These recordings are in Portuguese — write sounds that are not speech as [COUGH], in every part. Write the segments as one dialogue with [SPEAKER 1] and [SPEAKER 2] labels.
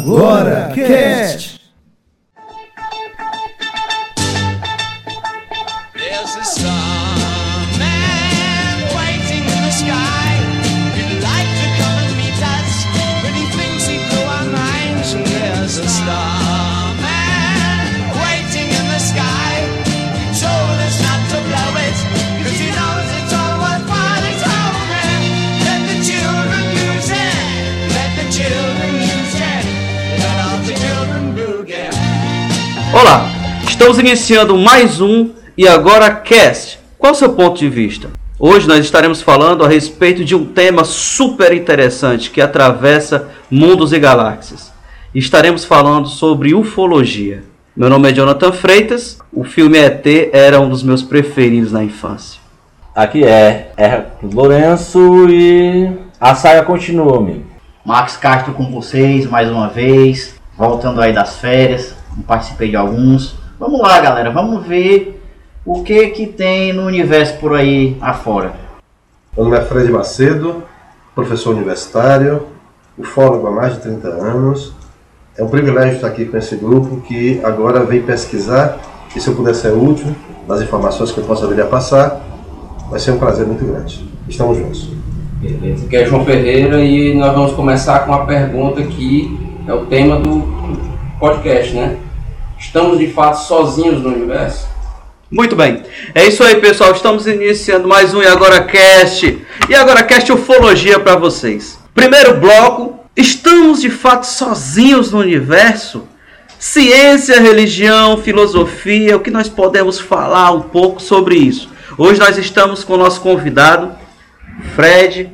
[SPEAKER 1] Agora Cast.
[SPEAKER 2] Iniciando mais um e agora cast. Qual o seu ponto de vista? Hoje nós estaremos falando a respeito de um tema super interessante que atravessa mundos e galáxias. Estaremos falando sobre ufologia. Meu nome é Jonathan Freitas. O filme ET era um dos meus preferidos na infância.
[SPEAKER 3] Aqui é Hercules Lourenço e a saga continua, amigo.
[SPEAKER 4] Max Castro com vocês mais uma vez, voltando aí das férias, participei de alguns. Vamos lá, galera, vamos ver o que que tem no universo por aí afora.
[SPEAKER 5] Meu nome é Fred Macedo, professor universitário, ufólogo há mais de 30 anos. É um privilégio estar aqui com esse grupo que agora vem pesquisar e se eu puder ser útil nas informações que eu possa vir a passar, vai ser um prazer muito grande. Estamos juntos.
[SPEAKER 6] Beleza. Aqui é João Ferreira e nós vamos começar com uma pergunta que é o tema do podcast, né? Estamos de fato sozinhos no universo?
[SPEAKER 2] Muito bem. É isso aí, pessoal. Estamos iniciando mais um e agora cast. E agora cast ufologia para vocês. Primeiro bloco, estamos de fato sozinhos no universo? Ciência, religião, filosofia, o que nós podemos falar um pouco sobre isso? Hoje nós estamos com o nosso convidado, Fred.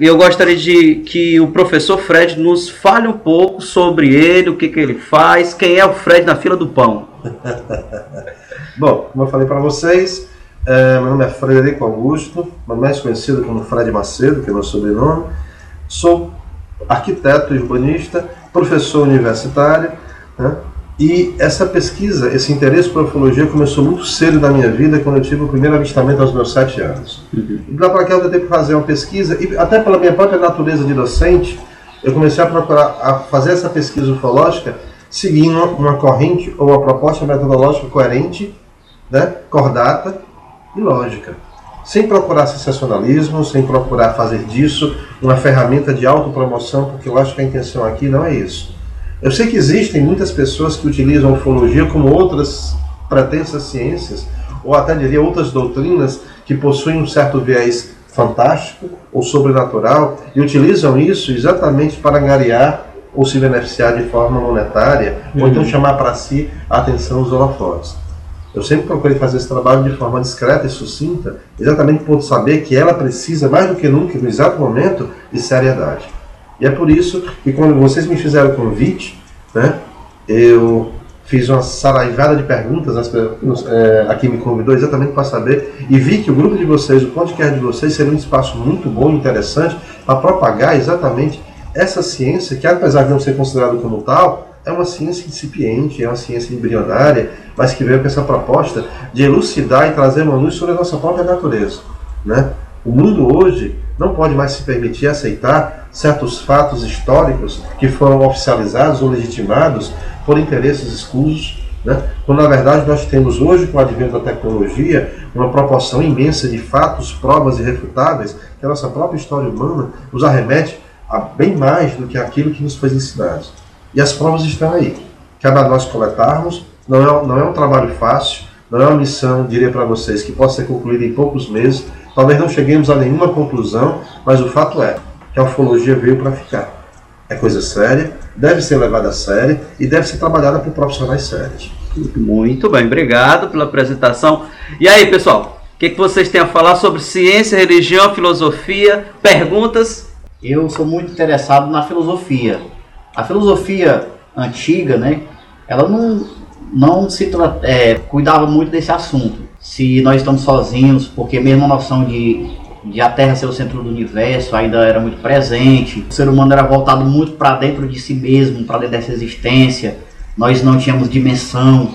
[SPEAKER 2] Eu gostaria de que o professor Fred nos fale um pouco sobre ele, o que, que ele faz, quem é o Fred na fila do pão. [LAUGHS]
[SPEAKER 5] Bom, como eu falei para vocês, é, meu nome é Frederico Augusto, mais conhecido como Fred Macedo, que é meu sobrenome. Sou arquiteto urbanista, professor universitário, né? E essa pesquisa, esse interesse por ufologia começou muito cedo na minha vida, quando eu tive o primeiro avistamento aos meus sete anos. E lá para cá eu tentei fazer uma pesquisa, e até pela minha própria natureza de docente, eu comecei a procurar a fazer essa pesquisa ufológica seguindo uma corrente ou uma proposta metodológica coerente, né, cordata e lógica. Sem procurar sensacionalismo, sem procurar fazer disso uma ferramenta de autopromoção, porque eu acho que a intenção aqui não é isso. Eu sei que existem muitas pessoas que utilizam a ufologia como outras pretensas ciências, ou até diria outras doutrinas que possuem um certo viés fantástico ou sobrenatural e utilizam isso exatamente para angariar ou se beneficiar de forma monetária, ou então chamar para si a atenção dos holofotes. Eu sempre procurei fazer esse trabalho de forma discreta e sucinta, exatamente por saber que ela precisa, mais do que nunca, no exato momento, de seriedade. E é por isso que quando vocês me fizeram o convite, né, eu fiz uma saraivada de perguntas pe- nos- é, a quem me convidou exatamente para saber e vi que o grupo de vocês, o podcast de vocês, seria um espaço muito bom interessante para propagar exatamente essa ciência que, apesar de não ser considerado como tal, é uma ciência incipiente, é uma ciência embrionária, mas que veio com essa proposta de elucidar e trazer uma luz sobre a nossa própria natureza. Né? O mundo hoje não pode mais se permitir aceitar certos fatos históricos que foram oficializados ou legitimados por interesses escusos, né? quando na verdade nós temos hoje, com o advento da tecnologia, uma proporção imensa de fatos, provas irrefutáveis que a nossa própria história humana nos arremete a bem mais do que aquilo que nos foi ensinado. E as provas estão aí. Cabe a nós coletarmos, não é, não é um trabalho fácil, não é uma missão, diria para vocês, que possa ser concluída em poucos meses. Talvez não cheguemos a nenhuma conclusão, mas o fato é que a ufologia veio para ficar. É coisa séria, deve ser levada a sério e deve ser trabalhada por profissionais sérios.
[SPEAKER 2] Muito bem, obrigado pela apresentação. E aí, pessoal, o que, que vocês têm a falar sobre ciência, religião, filosofia? Perguntas?
[SPEAKER 4] Eu sou muito interessado na filosofia. A filosofia antiga, né, ela não, não se é, cuidava muito desse assunto. Se nós estamos sozinhos, porque mesmo a noção de, de a Terra ser o centro do universo ainda era muito presente. O ser humano era voltado muito para dentro de si mesmo, para dentro dessa existência. Nós não tínhamos dimensão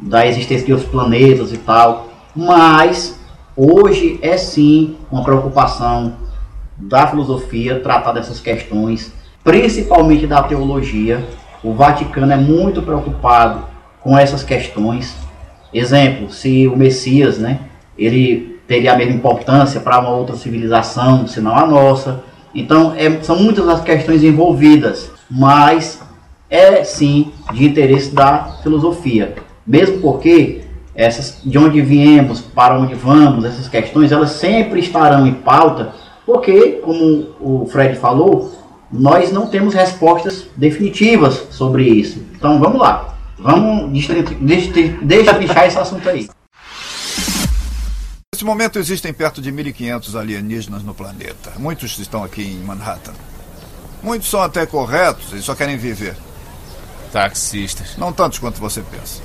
[SPEAKER 4] da existência de outros planetas e tal. Mas hoje é sim uma preocupação da filosofia tratar dessas questões principalmente da teologia. O Vaticano é muito preocupado com essas questões. Exemplo, se o Messias, né, ele teria a mesma importância para uma outra civilização, senão a nossa. Então, é, são muitas as questões envolvidas, mas é sim de interesse da filosofia. Mesmo porque essas, de onde viemos, para onde vamos, essas questões, elas sempre estarão em pauta, porque, como o Fred falou, nós não temos respostas definitivas sobre isso. Então vamos lá, vamos destrinchar esse assunto aí.
[SPEAKER 7] Nesse momento existem perto de 1.500 alienígenas no planeta. Muitos estão aqui em Manhattan. Muitos são até corretos e só querem viver.
[SPEAKER 8] Taxistas.
[SPEAKER 7] Não tantos quanto você pensa.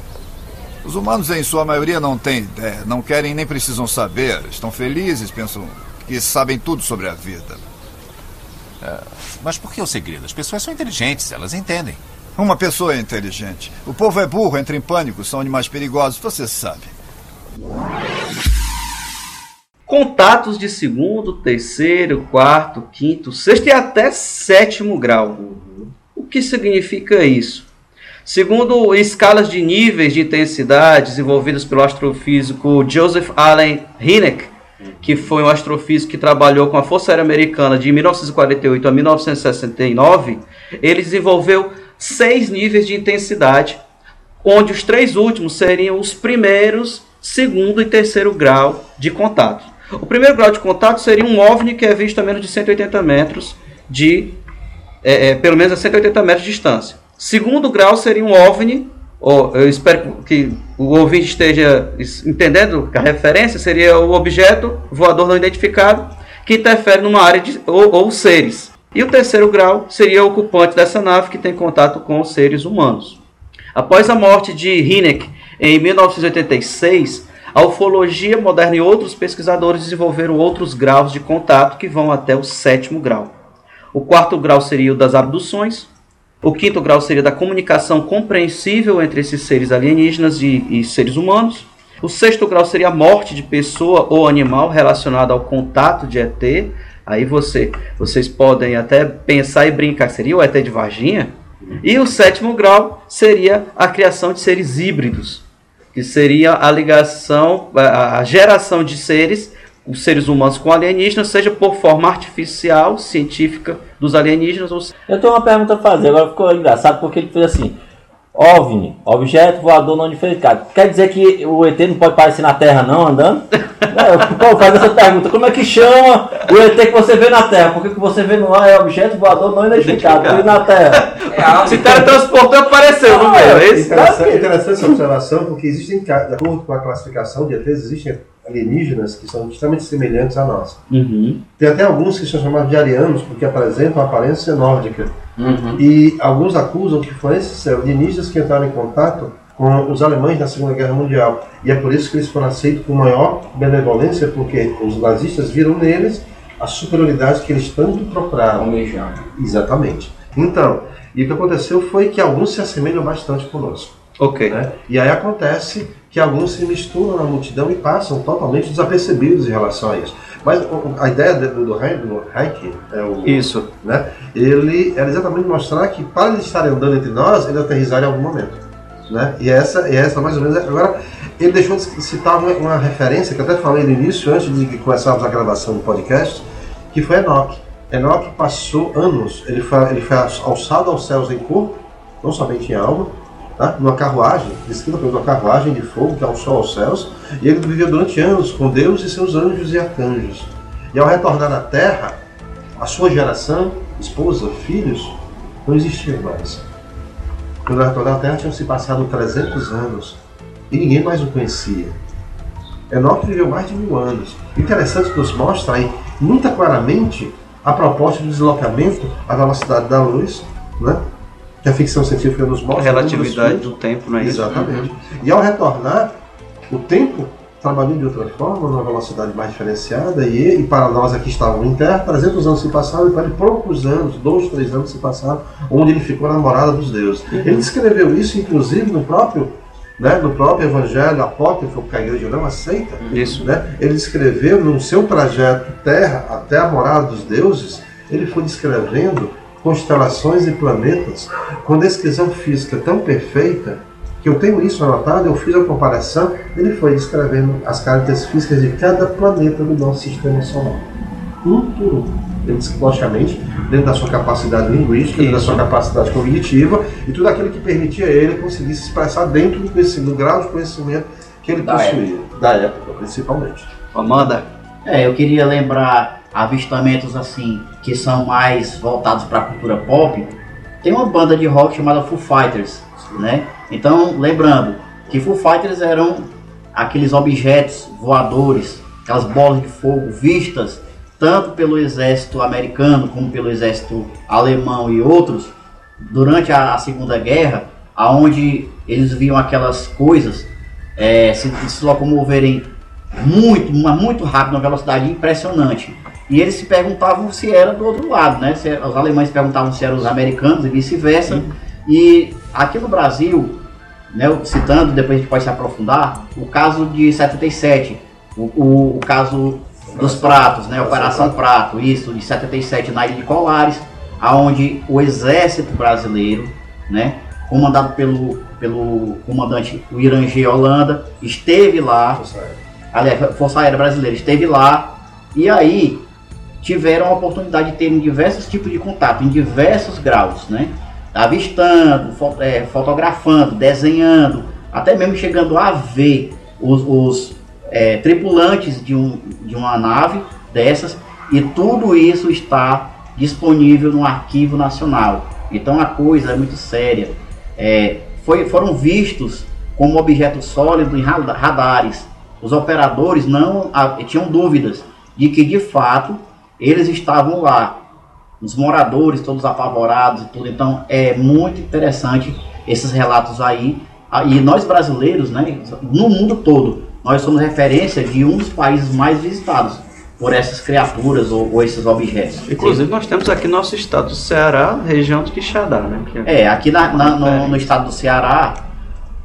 [SPEAKER 7] Os humanos, em sua maioria, não têm ideia, não querem nem precisam saber. Estão felizes, pensam que sabem tudo sobre a vida.
[SPEAKER 8] É, mas por que o segredo? As pessoas são inteligentes, elas entendem.
[SPEAKER 7] Uma pessoa é inteligente. O povo é burro, entra em pânico, são animais perigosos, você sabe.
[SPEAKER 2] Contatos de segundo, terceiro, quarto, quinto, sexto e até sétimo grau. O que significa isso? Segundo escalas de níveis de intensidade desenvolvidas pelo astrofísico Joseph Allen Hynek, que foi um astrofísico que trabalhou com a Força Aérea Americana de 1948 a 1969, ele desenvolveu seis níveis de intensidade, onde os três últimos seriam os primeiros, segundo e terceiro grau de contato. O primeiro grau de contato seria um OVNI que é visto a menos de 180 metros de, é, é, pelo menos a 180 metros de distância. Segundo grau seria um OVNI, ou, eu espero que o ouvinte esteja entendendo que a referência seria o objeto voador não identificado que interfere numa área de, ou, ou seres. E o terceiro grau seria o ocupante dessa nave que tem contato com os seres humanos. Após a morte de Hynek em 1986, a ufologia moderna e outros pesquisadores desenvolveram outros graus de contato que vão até o sétimo grau. O quarto grau seria o das abduções. O quinto grau seria da comunicação compreensível entre esses seres alienígenas e, e seres humanos. O sexto grau seria a morte de pessoa ou animal relacionada ao contato de ET. Aí você, vocês podem até pensar e brincar, seria o ET de Varginha? E o sétimo grau seria a criação de seres híbridos, que seria a ligação, a geração de seres, os seres humanos com alienígenas, seja por forma artificial, científica dos alienígenas. Ou...
[SPEAKER 3] Eu tenho uma pergunta a fazer, agora ficou engraçado porque ele fez assim. OVNI, objeto voador não identificado. Quer dizer que o ET não pode aparecer na Terra não, andando? não, [LAUGHS] eu fazer essa pergunta. Como é que chama o ET que você vê na Terra? Porque que você vê no ar é objeto voador não identificado. E na Terra? [LAUGHS]
[SPEAKER 2] É, se teletransportou, apareceu no meio. É
[SPEAKER 5] interessante, interessante essa observação, porque existem, de acordo com a classificação de ETs, existem alienígenas que são extremamente semelhantes a nós.
[SPEAKER 2] Uhum.
[SPEAKER 5] Tem até alguns que são chamados de arianos, porque apresentam aparência nórdica.
[SPEAKER 2] Uhum.
[SPEAKER 5] E alguns acusam que foram esses alienígenas que entraram em contato com os alemães na Segunda Guerra Mundial. E é por isso que eles foram aceitos com maior benevolência, porque os nazistas viram neles a superioridade que eles tanto procuraram.
[SPEAKER 6] Almejaram.
[SPEAKER 5] Exatamente. Então, e o que aconteceu foi que alguns se assemelham bastante conosco.
[SPEAKER 2] Ok.
[SPEAKER 5] Né? E aí acontece que alguns se misturam na multidão e passam totalmente desapercebidos em relação a isso. Mas a ideia do, do é o,
[SPEAKER 2] Isso.
[SPEAKER 5] Né, ele era exatamente mostrar que para eles estarem andando entre nós, eles aterrissaram em algum momento. Né? E essa, e essa mais ou menos. Agora, ele deixou de citar uma, uma referência que eu até falei no início, antes de começarmos a gravação do podcast, que foi Enoch. Enoch passou anos, ele foi, ele foi alçado aos céus em corpo, não somente em alma, tá? numa carruagem, descrita por uma carruagem de fogo que alçou aos céus, e ele viveu durante anos com Deus e seus anjos e arcanjos. E ao retornar à terra, a sua geração, esposa, filhos, não existiam mais. Quando ele retornou à terra, tinham se passado 300 anos e ninguém mais o conhecia. Enoque viveu mais de mil anos. Interessante que nos mostra aí, muito claramente, a proposta do deslocamento à velocidade da luz, né? Que a ficção científica nos
[SPEAKER 2] A
[SPEAKER 5] mostra.
[SPEAKER 2] relatividade
[SPEAKER 5] nos
[SPEAKER 2] do tempo, não é isso?
[SPEAKER 5] Exatamente. E ao retornar, o tempo trabalhou de outra forma, numa velocidade mais diferenciada, e, e para nós aqui estávamos em terra, 300 anos se passaram, e para ele poucos anos, dois, três anos se passaram, onde ele ficou na morada dos deuses. Ele descreveu isso, inclusive, no próprio, né, no próprio evangelho apócrifo, que a igreja não aceita,
[SPEAKER 2] Isso.
[SPEAKER 5] né, ele descreveu no seu trajeto terra até a morada dos deuses, ele foi descrevendo constelações e planetas com descrição física tão perfeita que eu tenho isso anotado, eu fiz a comparação, ele foi descrevendo as características físicas de cada planeta do nosso sistema solar. Um por um. Ele disse logicamente, dentro da sua capacidade linguística, dentro da sua capacidade cognitiva e tudo aquilo que permitia a ele conseguir se expressar dentro do, conhecimento, do grau de conhecimento que ele
[SPEAKER 6] Da
[SPEAKER 5] possuía. Da época, principalmente.
[SPEAKER 2] Amanda,
[SPEAKER 4] É, eu queria lembrar avistamentos assim que são mais voltados para a cultura pop. Tem uma banda de rock chamada Foo Fighters, né? Então, lembrando que Foo Fighters eram aqueles objetos voadores, aquelas bolas de fogo vistas tanto pelo exército americano como pelo exército alemão e outros durante a, Segunda Guerra, aonde eles viam aquelas coisas é, se, se locomoverem muito, muito rápido, uma velocidade impressionante. E eles se perguntavam se era do outro lado, né? Se, os alemães perguntavam se eram os americanos e vice-versa. E aqui no Brasil, né, citando, depois a gente pode se aprofundar, o caso de 77, o, o, o caso dos pratos, né? Operação Prato, isso, de 77 na Ilha de Colares, aonde o exército brasileiro, né? Comandado pelo, pelo comandante Irangê Holanda, esteve lá, aliás, Força Aérea Brasileira esteve lá, e aí tiveram a oportunidade de terem diversos tipos de contato, em diversos graus, né? Avistando, é, fotografando, desenhando, até mesmo chegando a ver os, os, é, tripulantes de, um, de uma nave dessas, e tudo isso está disponível no Arquivo Nacional. Então a coisa é muito séria. É, foi- foram vistos como objetos sólidos em rada- radares. Os operadores não ah, tinham dúvidas de que de fato eles estavam lá. Os moradores todos apavorados e tudo. Então é muito interessante esses relatos aí. Ah, E nós brasileiros, né, no mundo todo, nós somos referência de um dos países mais visitados por essas criaturas ou, ou esses objetos.
[SPEAKER 2] inclusive nós temos aqui nosso estado do Ceará, região de Quixadá, né? Que
[SPEAKER 4] É, aqui na- na- no, no estado do Ceará,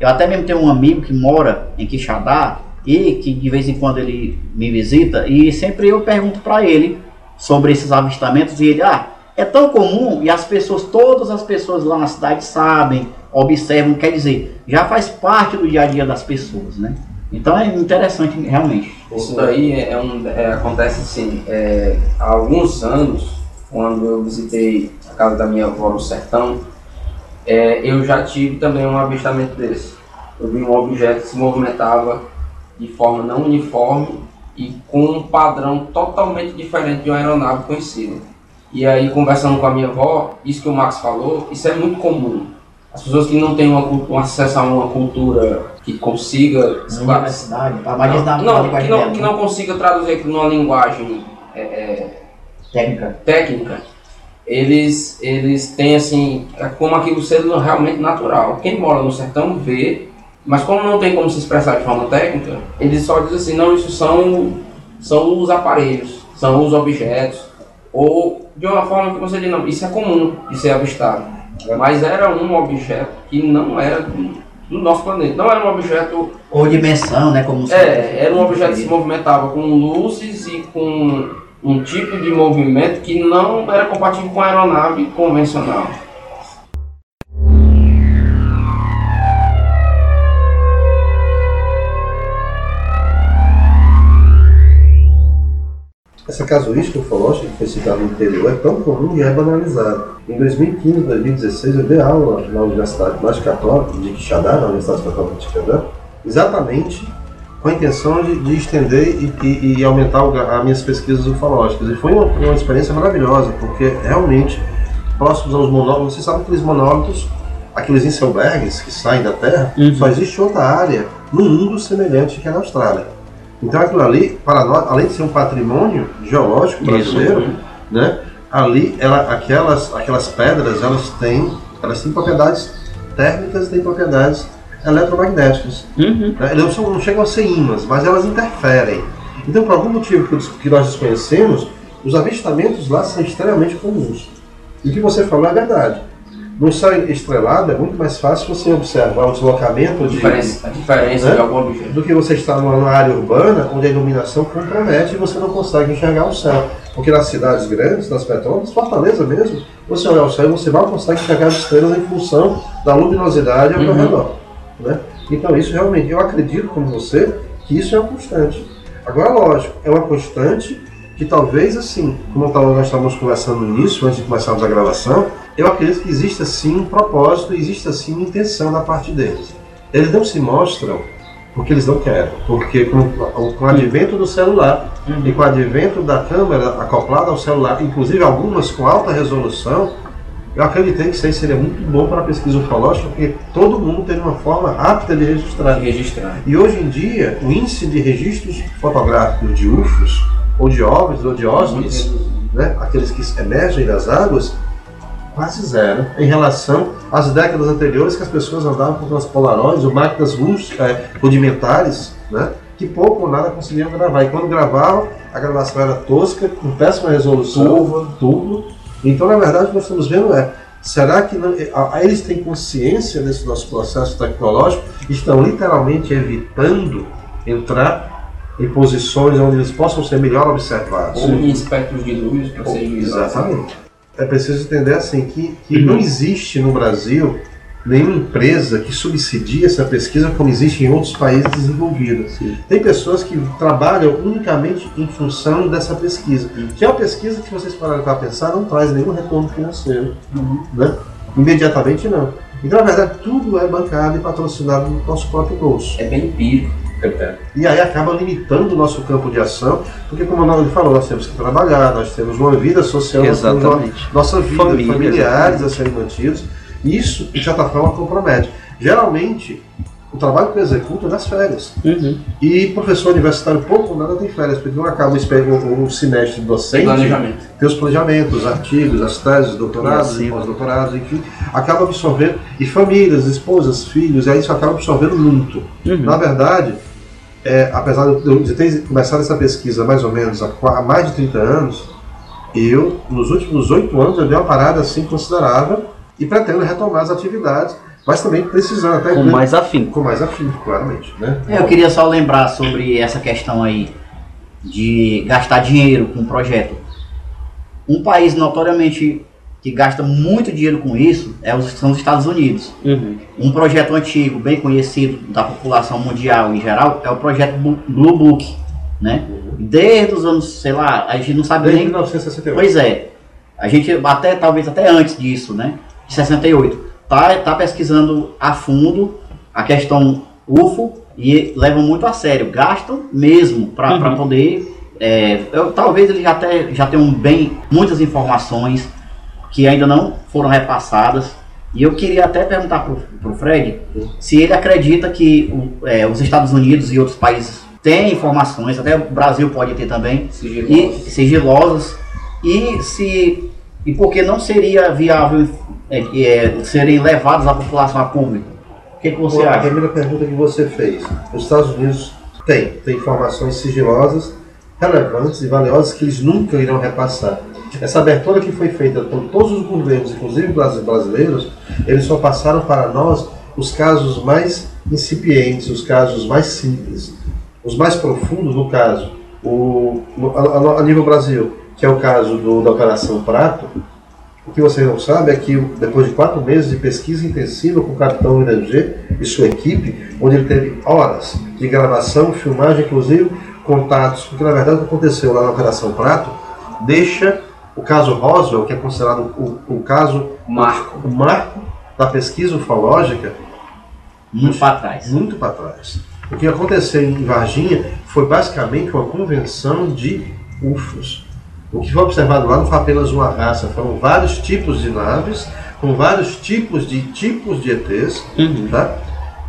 [SPEAKER 4] eu até mesmo tenho um amigo que mora em Quixadá e que de vez em quando ele me visita e sempre eu pergunto para ele sobre esses avistamentos e ele, ah, é tão comum e as pessoas, todas as pessoas lá na cidade sabem, observam, quer dizer, já faz parte do dia a dia das pessoas, né? Então é interessante realmente.
[SPEAKER 6] Isso daí é um, é, acontece assim, é, há alguns anos, quando eu visitei a casa da minha avó no sertão, é, eu já tive também um avistamento desse. Eu vi um objeto que se movimentava de forma não uniforme e com um padrão totalmente diferente de uma aeronave conhecida. E aí, conversando com a minha avó, isso que o Max falou, isso é muito comum. As pessoas que não têm uma, um acesso a uma cultura que consiga
[SPEAKER 4] Na universidade, tá? mas diz na, na
[SPEAKER 6] não, que não, que
[SPEAKER 4] né?
[SPEAKER 6] não consiga traduzir aquilo numa linguagem é, é,
[SPEAKER 4] técnica.
[SPEAKER 6] técnica, eles, eles têm assim, é como aquilo sendo realmente natural. Quem mora no sertão vê, mas como não tem como se expressar de forma técnica, eles só dizem assim, não, isso são, são os aparelhos, são os objetos, ou de uma forma que você diz, não, isso é comum de ser avistado. Mas era um objeto que não era do, nosso planeta, não era um objeto
[SPEAKER 4] Ou dimensão, né? Como
[SPEAKER 6] é, era um objeto que se movimentava com luzes e com um tipo de movimento que não era compatível com a aeronave convencional.
[SPEAKER 5] Essa casuística ufológica que foi citada no interior é tão comum e é banalizada. Em 2015 2016, eu dei aula na Universidade mais Católica de Quixadá, na Universidade Católica de Quixadá, exatamente com a intenção de, de estender e, e- e aumentar o as minhas pesquisas ufológicas. E foi uma, uma experiência maravilhosa, porque realmente, próximos aos monólitos, vocês sabem aqueles monólitos, aqueles Inselbergs que saem da Terra, só existe outra área no mundo semelhante que é na Austrália. Então aquilo ali, para nós, além de ser um patrimônio geológico brasileiro, né, ali ela, aquelas, aquelas pedras elas têm, elas têm propriedades térmicas e têm propriedades eletromagnéticas.
[SPEAKER 2] Uhum.
[SPEAKER 5] Né? Elas não, não chegam a ser ímãs, mas elas interferem. Então, por algum motivo que, que nós desconhecemos, os avistamentos lá são extremamente comuns. E o que você falou é verdade. No céu estrelado é muito mais fácil você observar o deslocamento
[SPEAKER 6] A
[SPEAKER 5] de,
[SPEAKER 6] diferença, a diferença
[SPEAKER 5] Né?
[SPEAKER 6] de algum objeto.
[SPEAKER 5] do que você está numa área urbana onde a iluminação compromete e você não consegue enxergar o céu. Porque nas cidades grandes, nas metrópoles, Fortaleza mesmo, você olhar o céu e você mal consegue enxergar as estrelas em função da luminosidade ao
[SPEAKER 6] Uhum.
[SPEAKER 5] redor. Né? Então isso realmente, eu acredito como você que isso é uma constante. Agora, lógico, é uma constante que talvez assim, como nós estávamos conversando no início, antes de começarmos a gravação, eu acredito que existe sim um propósito, existe assim uma intenção da parte deles. Eles não se mostram porque eles não querem, porque com, com o advento do celular e com o advento da câmera acoplada ao celular, inclusive algumas com alta resolução, eu acreditei que isso aí seria muito bom para a pesquisa ufológica, porque todo mundo tem uma forma rápida de registrar.
[SPEAKER 6] De registrar.
[SPEAKER 5] E hoje em dia, o índice de registros fotográficos de UFOs, ou de OVNIs, ou de OSNIs, né, aqueles que emergem das águas, quase zero em relação às décadas anteriores que as pessoas andavam com aquelas polaroids ou máquinas rus- eh, rudimentares, né, que pouco ou nada conseguiam gravar. E quando gravavam, a gravação era tosca, com péssima resolução, turvo. Então, na verdade, o que nós estamos vendo é, será que não, ah, eles têm consciência desse nosso processo tecnológico estão literalmente evitando entrar em posições onde eles possam ser melhor observados?
[SPEAKER 6] Ou em espectros de luz para serem.
[SPEAKER 5] Exatamente. É preciso entender assim que, que não existe no Brasil nenhuma empresa que subsidie essa pesquisa como existe em outros países desenvolvidos. Tem pessoas que trabalham unicamente em função dessa pesquisa. Que é uma pesquisa que vocês pararam para pensar não traz nenhum retorno financeiro. Né? Imediatamente não. Então, na verdade, tudo é bancado e patrocinado no nosso próprio bolso.
[SPEAKER 6] É bem empírico.
[SPEAKER 5] E aí acaba limitando o nosso campo de ação, porque como o Naldo falou, nós temos que trabalhar, nós temos uma vida social, uma-
[SPEAKER 2] Exatamente.
[SPEAKER 5] nossa vida,
[SPEAKER 2] Família,
[SPEAKER 5] familiares a serem mantidos. Isso, de certa forma, compromete. Geralmente, o trabalho que eu executo é nas férias. E professor universitário pouco ou nada tem férias, porque não acaba o, o semestre docente,
[SPEAKER 6] Planejamento.
[SPEAKER 5] tem os planejamentos, os artigos, as teses, doutorados,
[SPEAKER 2] E assim,
[SPEAKER 5] pós-doutorados, enfim, acaba absorvendo, e famílias, esposas, filhos, aí isso acaba absorvendo muito. Na verdade, é, apesar de eu ter começado essa pesquisa mais ou menos há mais de 30 anos, eu, nos últimos oito anos, eu dei uma parada assim considerável e pretendo retomar as atividades, mas também precisando até
[SPEAKER 2] Com mais afinco.
[SPEAKER 5] com mais afinco, claramente. Né?
[SPEAKER 4] É, Eu queria só lembrar sobre essa questão aí de gastar dinheiro com um projeto. Um país notoriamente que gasta muito dinheiro com isso é os, são os Estados Unidos. Um projeto antigo, bem conhecido da população mundial em geral, é o projeto Blue Book. Né? Desde os anos, sei lá, a gente não sabe
[SPEAKER 5] Desde
[SPEAKER 4] nem
[SPEAKER 5] 1968.
[SPEAKER 4] Pois é. A gente até talvez até antes disso, né? De 68. Tá, tá pesquisando a fundo a questão UFO e levam muito a sério, gastam mesmo para poder. é, eu- talvez eles já, até, já tenham bem muitas informações que ainda não foram repassadas. E eu queria até perguntar pro, pro Fred se ele acredita que o- é, os Estados Unidos e outros países têm informações, até o Brasil pode ter também, e
[SPEAKER 6] Sigilosos.
[SPEAKER 4] sigilosas e se e por que não seria viável é, é, serem levados à população a público? O que, que você
[SPEAKER 5] a
[SPEAKER 4] acha?
[SPEAKER 5] primeira pergunta que você fez. Os Estados Unidos têm, tem informações sigilosas, relevantes e valiosas que eles nunca irão repassar. Essa abertura que foi feita por todos os governos, inclusive brasi- brasileiros, eles só passaram para nós os casos mais incipientes, os casos mais simples. Os mais profundos, no caso, o, a, a- nível Brasil, que é o caso do- da Operação Prato, o que você não sabe é que depois de quatro meses de pesquisa intensiva com o capitão ING e sua equipe, onde ele teve horas de gravação, filmagem, inclusive contatos, porque na verdade o que aconteceu lá na Operação Prato deixa o caso Roswell, que é considerado o, o caso,
[SPEAKER 6] Marco.
[SPEAKER 5] o marco da pesquisa ufológica,
[SPEAKER 4] Muito para trás.
[SPEAKER 5] muito para trás. O que aconteceu em Varginha foi basicamente uma convenção de UFOs. O que foi observado lá não foi apenas uma raça, foram vários tipos de naves, com vários tipos de tipos de ETs, tá?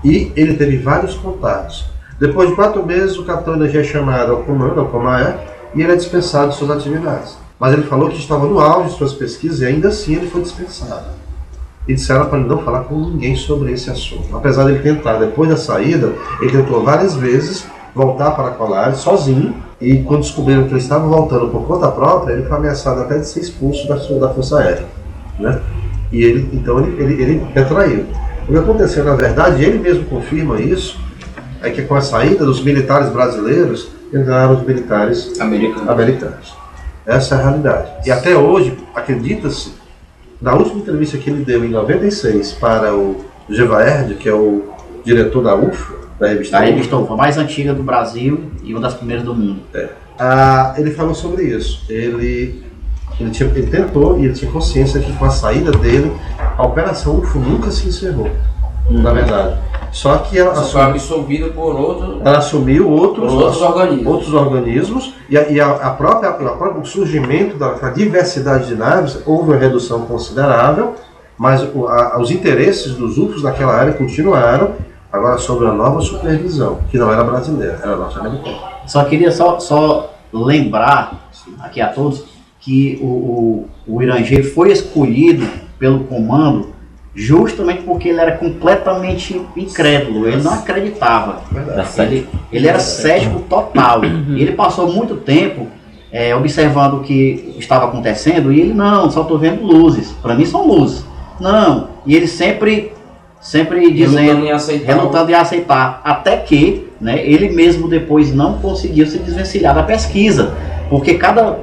[SPEAKER 5] e ele teve vários contatos. Depois de quatro meses, o capitão Energia é chamado ao comando, ao Comaé, e ele é dispensado de suas atividades. Mas ele falou que estava no auge de suas pesquisas e ainda assim ele foi dispensado. E disseram para ele não falar com ninguém sobre esse assunto. Apesar dele tentar, depois da saída, ele tentou várias vezes voltar para Colares sozinho. E quando descobriram que ele estava voltando por conta própria, ele foi ameaçado até de ser expulso da, da Força Aérea. Né? E ele, então, ele, ele, ele retraiu. O que aconteceu, na verdade, ele mesmo confirma isso, é que com a saída dos militares brasileiros, entraram os militares
[SPEAKER 6] Americano.
[SPEAKER 5] americanos. Essa é a realidade. E até hoje, acredita-se, na última entrevista que ele deu em 96 para o Gevaerd, que é o diretor da UFA, da revista
[SPEAKER 4] Da revista UFA, mais antiga do Brasil e uma das primeiras do mundo.
[SPEAKER 5] ah, ele falou sobre isso. Ele, ele, tinha, ele tentou e ele tinha consciência que com a saída dele, a Operação UFO nunca se encerrou, na verdade. Só que ela,
[SPEAKER 6] foi
[SPEAKER 5] assumiu,
[SPEAKER 6] absorvido por outro,
[SPEAKER 5] ela assumiu outros,
[SPEAKER 6] outros organismos.
[SPEAKER 5] outros organismos e, a, e a, a própria, a própria- o surgimento da, da diversidade de naves houve uma redução considerável, mas o- a- os interesses dos UFOs naquela área continuaram, agora sob uma nova supervisão, que não era brasileira, era norte-americana.
[SPEAKER 4] Só queria só, só lembrar aqui a todos que o, o, o Irangê foi escolhido pelo comando justamente porque ele era completamente incrédulo, ele não acreditava. Ele, ele era cético total. E ele passou muito tempo é, observando o que estava acontecendo e ele, não, só estou vendo luzes. Para mim são luzes. Não. E ele sempre, sempre dizendo,
[SPEAKER 6] Relutando em aceitar.
[SPEAKER 4] relutando em aceitar. Até que né, ele mesmo depois não conseguiu se desvencilhar da pesquisa. Porque cada,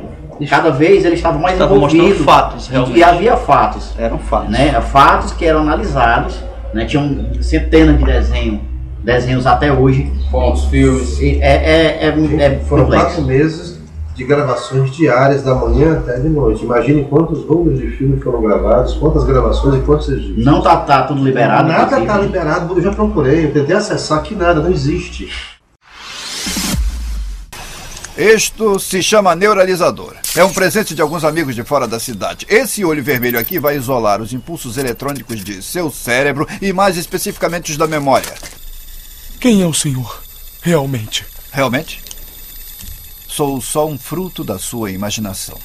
[SPEAKER 4] cada vez ele estava mais
[SPEAKER 2] Estava mostrando
[SPEAKER 4] envolvido.
[SPEAKER 2] fatos,
[SPEAKER 4] e-
[SPEAKER 2] realmente.
[SPEAKER 4] E havia fatos
[SPEAKER 2] Eram fatos.
[SPEAKER 4] né, fatos que eram analisados, né, tinham centenas de desenhos, desenhos até hoje.
[SPEAKER 6] Fontes, filmes.
[SPEAKER 4] E É, é, é, é
[SPEAKER 5] Foram
[SPEAKER 4] complexo.
[SPEAKER 5] quatro meses de gravações diárias, da manhã até de noite. Imagine quantos rolos de filme foram gravados, quantas gravações e quantos registros.
[SPEAKER 4] Não tá, tá tudo liberado.
[SPEAKER 5] Nada está liberado, eu já procurei, eu tentei acessar que nada, não existe.
[SPEAKER 7] Isto se chama neuralizador. É um presente de alguns amigos de fora da cidade. Esse olho vermelho aqui vai isolar os impulsos eletrônicos de seu cérebro e mais especificamente os da memória.
[SPEAKER 1] Quem é o senhor? Realmente.
[SPEAKER 7] Realmente? Sou só um fruto da sua imaginação.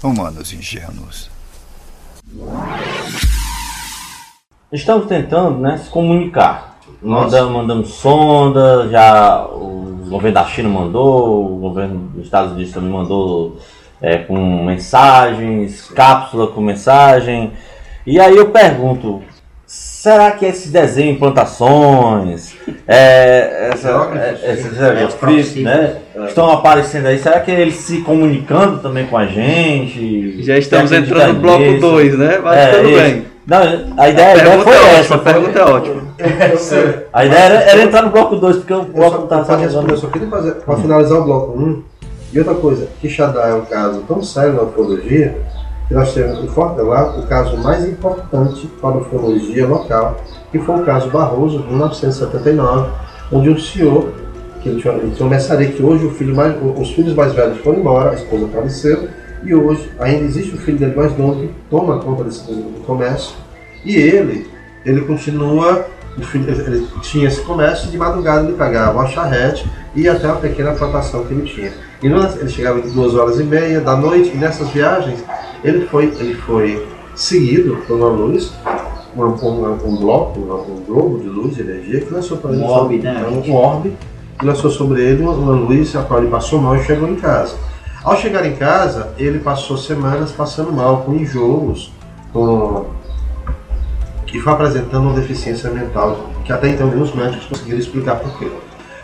[SPEAKER 7] Humanos ingênuos.
[SPEAKER 3] Estamos tentando né, se comunicar. Mandamos, mandamos sonda, já o governo da China mandou, o governo dos Estados Unidos também mandou é, com mensagens, cápsula com mensagem. E aí eu pergunto, será que esse desenho em plantações, é, essa, é, esses hieróglifos, né, estão aparecendo aí, será que eles se comunicando também com a gente?
[SPEAKER 2] Já estamos entrando no bloco
[SPEAKER 3] nisso?
[SPEAKER 2] 2, né? Mas
[SPEAKER 3] É,
[SPEAKER 2] tudo
[SPEAKER 3] isso.
[SPEAKER 2] bem.
[SPEAKER 3] Não, a ideia, a
[SPEAKER 2] A
[SPEAKER 3] ideia
[SPEAKER 2] pergunta
[SPEAKER 3] foi
[SPEAKER 2] é
[SPEAKER 3] essa.
[SPEAKER 2] ótima, a
[SPEAKER 3] foi-
[SPEAKER 2] pergunta é ótima.
[SPEAKER 3] A ideia era, era entrar no bloco 2, porque o bloco não tá
[SPEAKER 5] pra responder, eu só queria fazer, para finalizar o bloco 1, e outra coisa, Quixadá é um caso tão sério na ufologia, que nós temos em Forte lá o caso mais importante para a ufologia local, que foi o caso Barroso, de 1979, onde um senhor, que ele tinha, ele tinha um messaria, que hoje filho mais, os filhos mais velhos foram embora, a esposa faleceu, e hoje ainda existe o filho dele mais novo que toma conta desse comércio, e ele, ele continua, ele, tinha esse comércio, de madrugada ele pegava uma charrete e até uma pequena plantação que ele tinha. E numa- ele chegava em duas horas e meia da noite, e nessas viagens ele foi, ele foi seguido por uma luz, um, um, um bloco, um, um globo de luz, de energia, que lançou para ele
[SPEAKER 4] Um orbe, né?
[SPEAKER 5] um orbe, que lançou sobre ele uma, uma luz, a qual ele passou mal e chegou em casa. Ao chegar em casa, ele passou semanas passando mal, com enjoos, com e foi apresentando uma deficiência mental, que até então os médicos conseguiram explicar por quê.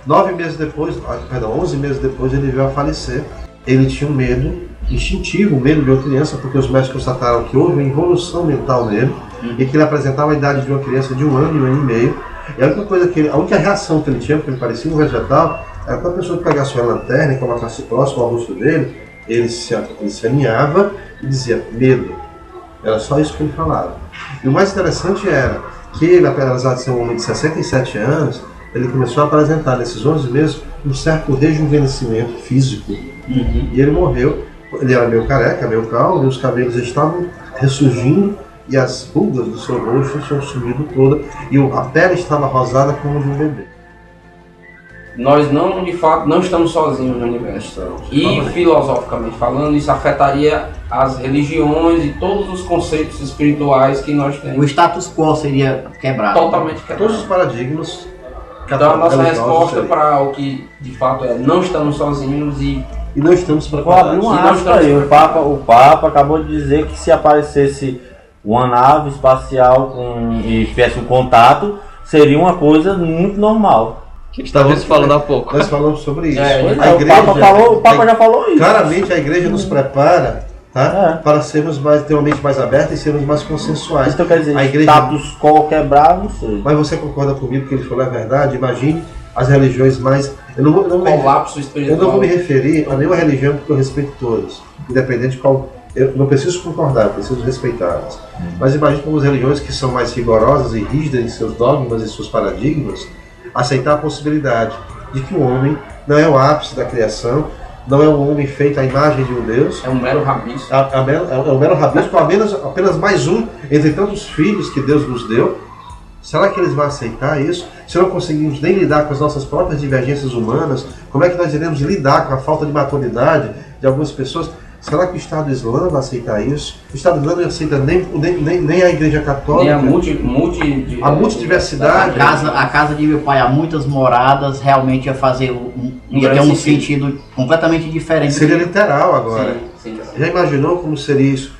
[SPEAKER 5] Nove meses depois, ah, perdão, onze meses depois, ele veio a falecer. Ele tinha um medo instintivo, um medo de uma criança, porque os médicos constataram que houve uma involução mental nele e que ele apresentava a idade de uma criança de um ano um ano e meio. E a única coisa que ele, a única reação que ele tinha, porque ele parecia um vegetal, era quando a pessoa pegasse uma lanterna e colocasse próximo ao rosto dele, ele se, ele se aninhava e dizia medo. Era só isso que ele falava. E o mais interessante era que ele, apesar de ser um homem de 67 anos, ele começou a apresentar nesses 11 meses um certo rejuvenescimento físico. E ele morreu, ele era meio careca, meio calmo, e os cabelos estavam ressurgindo e as rugas do seu rosto tinham sumido toda e a pele estava rosada como de um bebê.
[SPEAKER 6] Nós não, de fato, não estamos sozinhos no universo. E filosoficamente falando, isso afetaria as religiões e todos os conceitos espirituais que nós
[SPEAKER 4] O
[SPEAKER 6] temos.
[SPEAKER 4] status quo seria quebrado.
[SPEAKER 6] Totalmente
[SPEAKER 5] Todos os paradigmas
[SPEAKER 6] Então a nossa resposta para o que de fato é não estamos sozinhos e
[SPEAKER 5] e não estamos preparados.
[SPEAKER 3] um
[SPEAKER 6] E
[SPEAKER 3] aspas
[SPEAKER 6] estamos
[SPEAKER 3] aí. O Papa, o Papa acabou de dizer que se aparecesse uma nave espacial com, e tivesse um contato, seria uma coisa muito normal.
[SPEAKER 2] Que estávamos falando há pouco.
[SPEAKER 5] Nós falamos sobre isso.
[SPEAKER 6] É,
[SPEAKER 5] a
[SPEAKER 3] é, o
[SPEAKER 5] igreja,
[SPEAKER 3] Papa, falou, o Papa já falou isso.
[SPEAKER 5] Claramente a igreja nos prepara tá,
[SPEAKER 3] É.
[SPEAKER 5] para sermos mais, ter uma mente mais aberta e sermos mais consensuais.
[SPEAKER 3] Então quer dizer,
[SPEAKER 5] a igreja,
[SPEAKER 3] status quo quebrar, não sei.
[SPEAKER 5] Mas você concorda comigo que ele falou a verdade? Imagine as religiões mais. Eu não, vou- eu não me-
[SPEAKER 6] Colapso
[SPEAKER 5] Eu
[SPEAKER 6] espiritual.
[SPEAKER 5] não vou me referir a nenhuma religião porque eu respeito todas, independente de qual. Eu não preciso concordar, eu preciso respeitá-las. Mas imagine como as religiões que são mais rigorosas e rígidas em seus dogmas e seus paradigmas, aceitar a possibilidade de que o homem não é o ápice da criação, não é um homem feito à imagem de um Deus,
[SPEAKER 6] É um mero rabisco.
[SPEAKER 5] a- a mero- é o mero rabisco, apenas, apenas mais um entre tantos filhos que Deus nos deu. Será que eles vão aceitar isso? Se não conseguimos nem lidar com as nossas próprias divergências humanas, como é que nós iremos lidar com a falta de maturidade de algumas pessoas? Será que o Estado Islâmico vai aceitar isso? O Estado Islâmico não aceita nem, nem, nem, nem a Igreja
[SPEAKER 6] Nem
[SPEAKER 5] Católica.
[SPEAKER 6] a multi, multi,
[SPEAKER 5] A
[SPEAKER 4] A
[SPEAKER 5] multidiversidade.
[SPEAKER 4] casa, a casa de meu pai, há muitas moradas, realmente ia fazer um,
[SPEAKER 6] Um
[SPEAKER 4] ia ter um
[SPEAKER 6] sentido.
[SPEAKER 4] sentido completamente diferente.
[SPEAKER 5] Seria literal agora.
[SPEAKER 6] Sim, sim, sim.
[SPEAKER 5] Já imaginou como seria isso?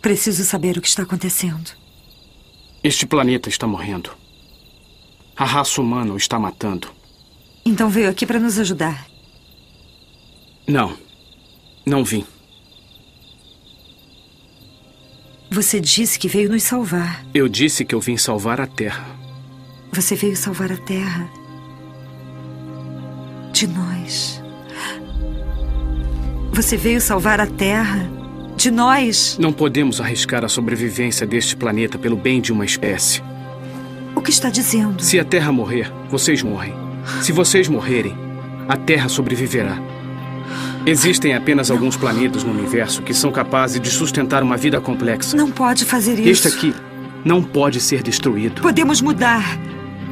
[SPEAKER 9] Preciso saber o que está acontecendo.
[SPEAKER 1] Este planeta está morrendo. A raça humana o está matando.
[SPEAKER 9] Então veio aqui para nos ajudar.
[SPEAKER 1] Não. Não vim.
[SPEAKER 9] Você disse que veio nos salvar.
[SPEAKER 1] Eu disse que eu vim salvar a Terra.
[SPEAKER 9] Você veio salvar a Terra. De nós. Você veio salvar a Terra. De nós.
[SPEAKER 1] Não podemos arriscar a sobrevivência deste planeta pelo bem de uma espécie.
[SPEAKER 9] O que está dizendo?
[SPEAKER 1] Se a Terra morrer, vocês morrem. Se vocês morrerem, a Terra sobreviverá. Existem apenas alguns planetas no universo que são capazes de sustentar uma vida complexa.
[SPEAKER 9] Não pode fazer isso.
[SPEAKER 1] Este aqui não pode ser destruído.
[SPEAKER 9] Podemos mudar.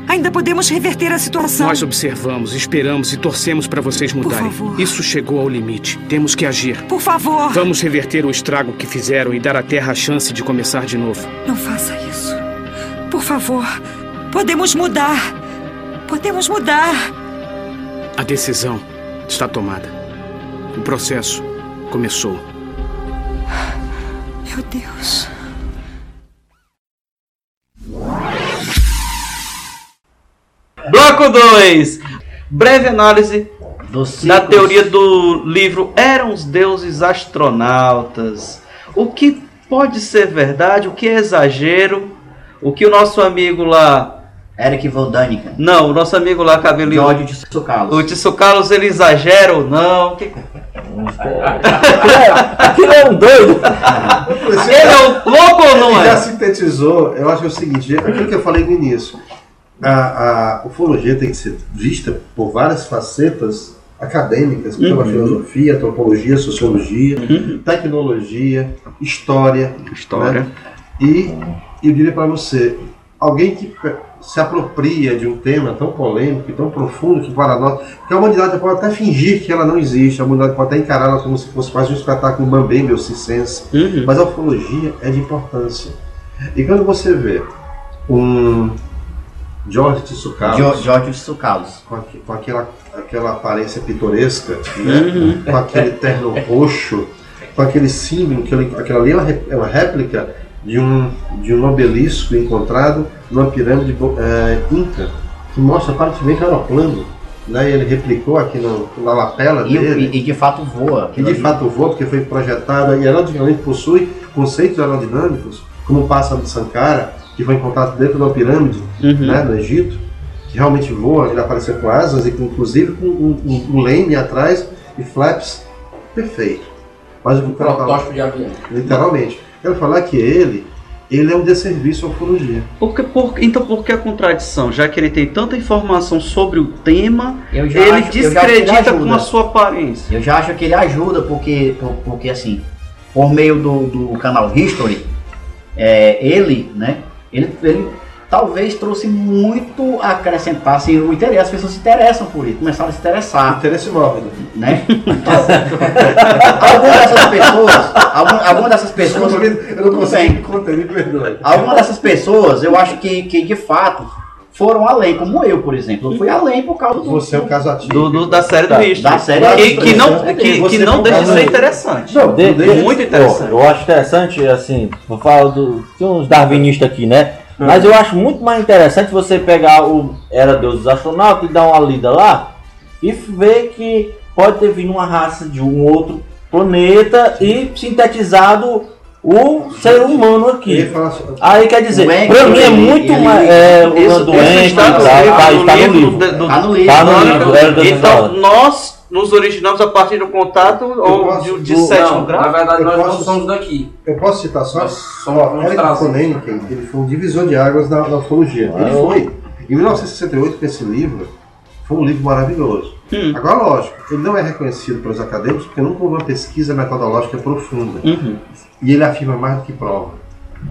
[SPEAKER 9] Ainda podemos reverter a situação.
[SPEAKER 1] Nós observamos, esperamos e torcemos para vocês mudarem. Isso chegou ao limite. Temos que agir.
[SPEAKER 9] Por favor.
[SPEAKER 1] Vamos reverter o estrago que fizeram e dar à Terra a chance de começar de novo.
[SPEAKER 9] Não faça isso. Por favor. Podemos mudar. Podemos mudar.
[SPEAKER 1] A decisão está tomada. O processo começou.
[SPEAKER 9] Meu Deus.
[SPEAKER 2] Bloco 2. Breve análise da teoria do livro Eram os Deuses Astronautas. O que pode ser verdade, o que é exagero, o que o nosso amigo lá.
[SPEAKER 4] Eric Voldanica.
[SPEAKER 2] Não, o nosso amigo lá, cabelinho.
[SPEAKER 4] George de Socalos.
[SPEAKER 2] O Tissot Carlos, ele exagera ou não? Que- [LAUGHS]
[SPEAKER 3] Aquilo é um doido.
[SPEAKER 2] Ele é o louco ou não
[SPEAKER 5] Ele já
[SPEAKER 2] é?
[SPEAKER 5] sintetizou, eu acho que é o seguinte, aquilo que eu falei no início. A, a ufologia tem que ser vista por várias facetas acadêmicas, como a filosofia, antropologia, sociologia, tecnologia, história.
[SPEAKER 2] História.
[SPEAKER 5] né? E eu diria para você, alguém que se apropria de um tema tão polêmico e tão profundo que para nós, que a humanidade pode até fingir que ela não existe, a humanidade pode até encará-la como se fosse quase um espetáculo mambembe ou circense,
[SPEAKER 2] Uhum.
[SPEAKER 5] mas a ufologia é de importância. E quando você vê um George Tsoukalos
[SPEAKER 4] Jo- George de Socalos.
[SPEAKER 5] com, aque- com aquela, aquela aparência pitoresca, né? com aquele terno roxo, com aquele símbolo, que ele- aquilo ali é uma réplica de um, de um obelisco encontrado numa pirâmide é, inca, que mostra aparentemente um aeroplano. Né? E ele replicou aqui no, na lapela
[SPEAKER 4] E,
[SPEAKER 5] dele.
[SPEAKER 4] e- e de fato voa.
[SPEAKER 5] E de fato voa, porque foi projetado e aerodinamicamente possui conceitos aerodinâmicos, como o pássaro de Sankara, que foi encontrado dentro da pirâmide, né, no Egito, que realmente voa, ele apareceu com asas e inclusive com um, um, um leme atrás e flaps perfeito. Mas o
[SPEAKER 6] Protótipo de avião.
[SPEAKER 5] literalmente, quero falar que ele, ele é um desserviço à ufologia.
[SPEAKER 2] Por que- por- então por que a contradição? Já que ele tem tanta informação sobre o tema, ele
[SPEAKER 4] acho- que ele
[SPEAKER 2] descredita com a sua aparência.
[SPEAKER 4] Eu já acho que ele ajuda, porque, por- porque assim, por meio do, do canal History, é, ele, né, ele, ele talvez trouxe muito a acrescentar, assim, o interesse, as pessoas se interessam por isso, começaram a se interessar,
[SPEAKER 5] Interesse mórbido.
[SPEAKER 4] né? algumas dessas pessoas, algum, algumas dessas pessoas,
[SPEAKER 5] Eu não consigo
[SPEAKER 4] bem.
[SPEAKER 5] conter, me perdoe.
[SPEAKER 4] Algumas dessas pessoas, eu acho que, que de fato foram além, como eu, por exemplo. Eu fui além por causa do.
[SPEAKER 5] Você é um caso ativo.
[SPEAKER 2] Do, do- da série do History.
[SPEAKER 4] da série
[SPEAKER 2] que, que não, que, que não deixa de ser interessante.
[SPEAKER 3] Não, de- de-
[SPEAKER 2] muito interessante.
[SPEAKER 3] Pô, eu acho interessante, assim, vou falar do. Tem uns darwinistas aqui, né? Mas eu acho muito mais interessante você pegar o Era Deus dos Astronautas e dar uma lida lá e ver que pode ter vindo uma raça de um outro planeta e sintetizado o ser humano aqui. Aí quer dizer, pra mim é muito
[SPEAKER 4] ele-
[SPEAKER 3] mais. É,
[SPEAKER 2] Isso,
[SPEAKER 3] doente,
[SPEAKER 2] isso está no
[SPEAKER 3] tá,
[SPEAKER 2] livro,
[SPEAKER 3] tá,
[SPEAKER 2] no
[SPEAKER 3] está no
[SPEAKER 2] livro
[SPEAKER 3] livro.
[SPEAKER 2] de- do-
[SPEAKER 4] Tá no livro.
[SPEAKER 3] Tá no
[SPEAKER 4] Tá
[SPEAKER 2] Então, nós nos originamos a partir do contato ou
[SPEAKER 5] posso-
[SPEAKER 2] de, de
[SPEAKER 3] do-
[SPEAKER 2] sétimo
[SPEAKER 6] Não, na
[SPEAKER 2] grau?
[SPEAKER 6] verdade
[SPEAKER 5] Eu
[SPEAKER 6] nós
[SPEAKER 5] posso-
[SPEAKER 6] não somos daqui.
[SPEAKER 5] Eu posso citar só?
[SPEAKER 6] Nós somos
[SPEAKER 5] Eric. Konenken, ele foi um divisor de águas da, da ufologia. Ele foi. Em 1968, com esse livro, foi um livro maravilhoso.
[SPEAKER 2] Hum.
[SPEAKER 5] Agora, lógico, ele não é reconhecido pelos acadêmicos porque nunca houve uma pesquisa metodológica profunda.
[SPEAKER 2] Uhum.
[SPEAKER 5] E ele afirma mais do que prova.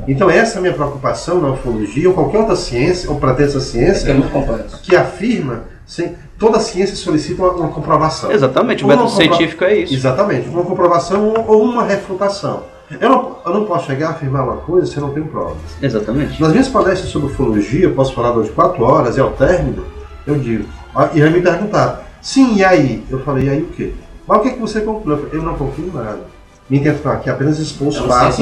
[SPEAKER 5] Então, essa é a minha preocupação na ufologia ou qualquer outra ciência, ou pretensa
[SPEAKER 6] É que é
[SPEAKER 5] ciência,
[SPEAKER 6] muito complexo.
[SPEAKER 5] que afirma, sem, toda ciência solicita uma, uma comprovação.
[SPEAKER 2] Exatamente, o método
[SPEAKER 5] compro-
[SPEAKER 2] científico é isso.
[SPEAKER 5] Exatamente, uma comprovação ou- uma refutação. Eu não, eu não posso chegar a afirmar uma coisa se eu não tenho provas.
[SPEAKER 2] Exatamente.
[SPEAKER 5] Nas minhas palestras sobre ufologia, eu posso falar durante quatro horas e ao término, eu digo, ah, e aí me perguntaram, sim, e aí? Eu falei, e aí o quê? Mas o que, é que você concluiu? Eu falei, Eu não concluo nada. Minha intenção aqui apenas expor os
[SPEAKER 6] É
[SPEAKER 5] fatos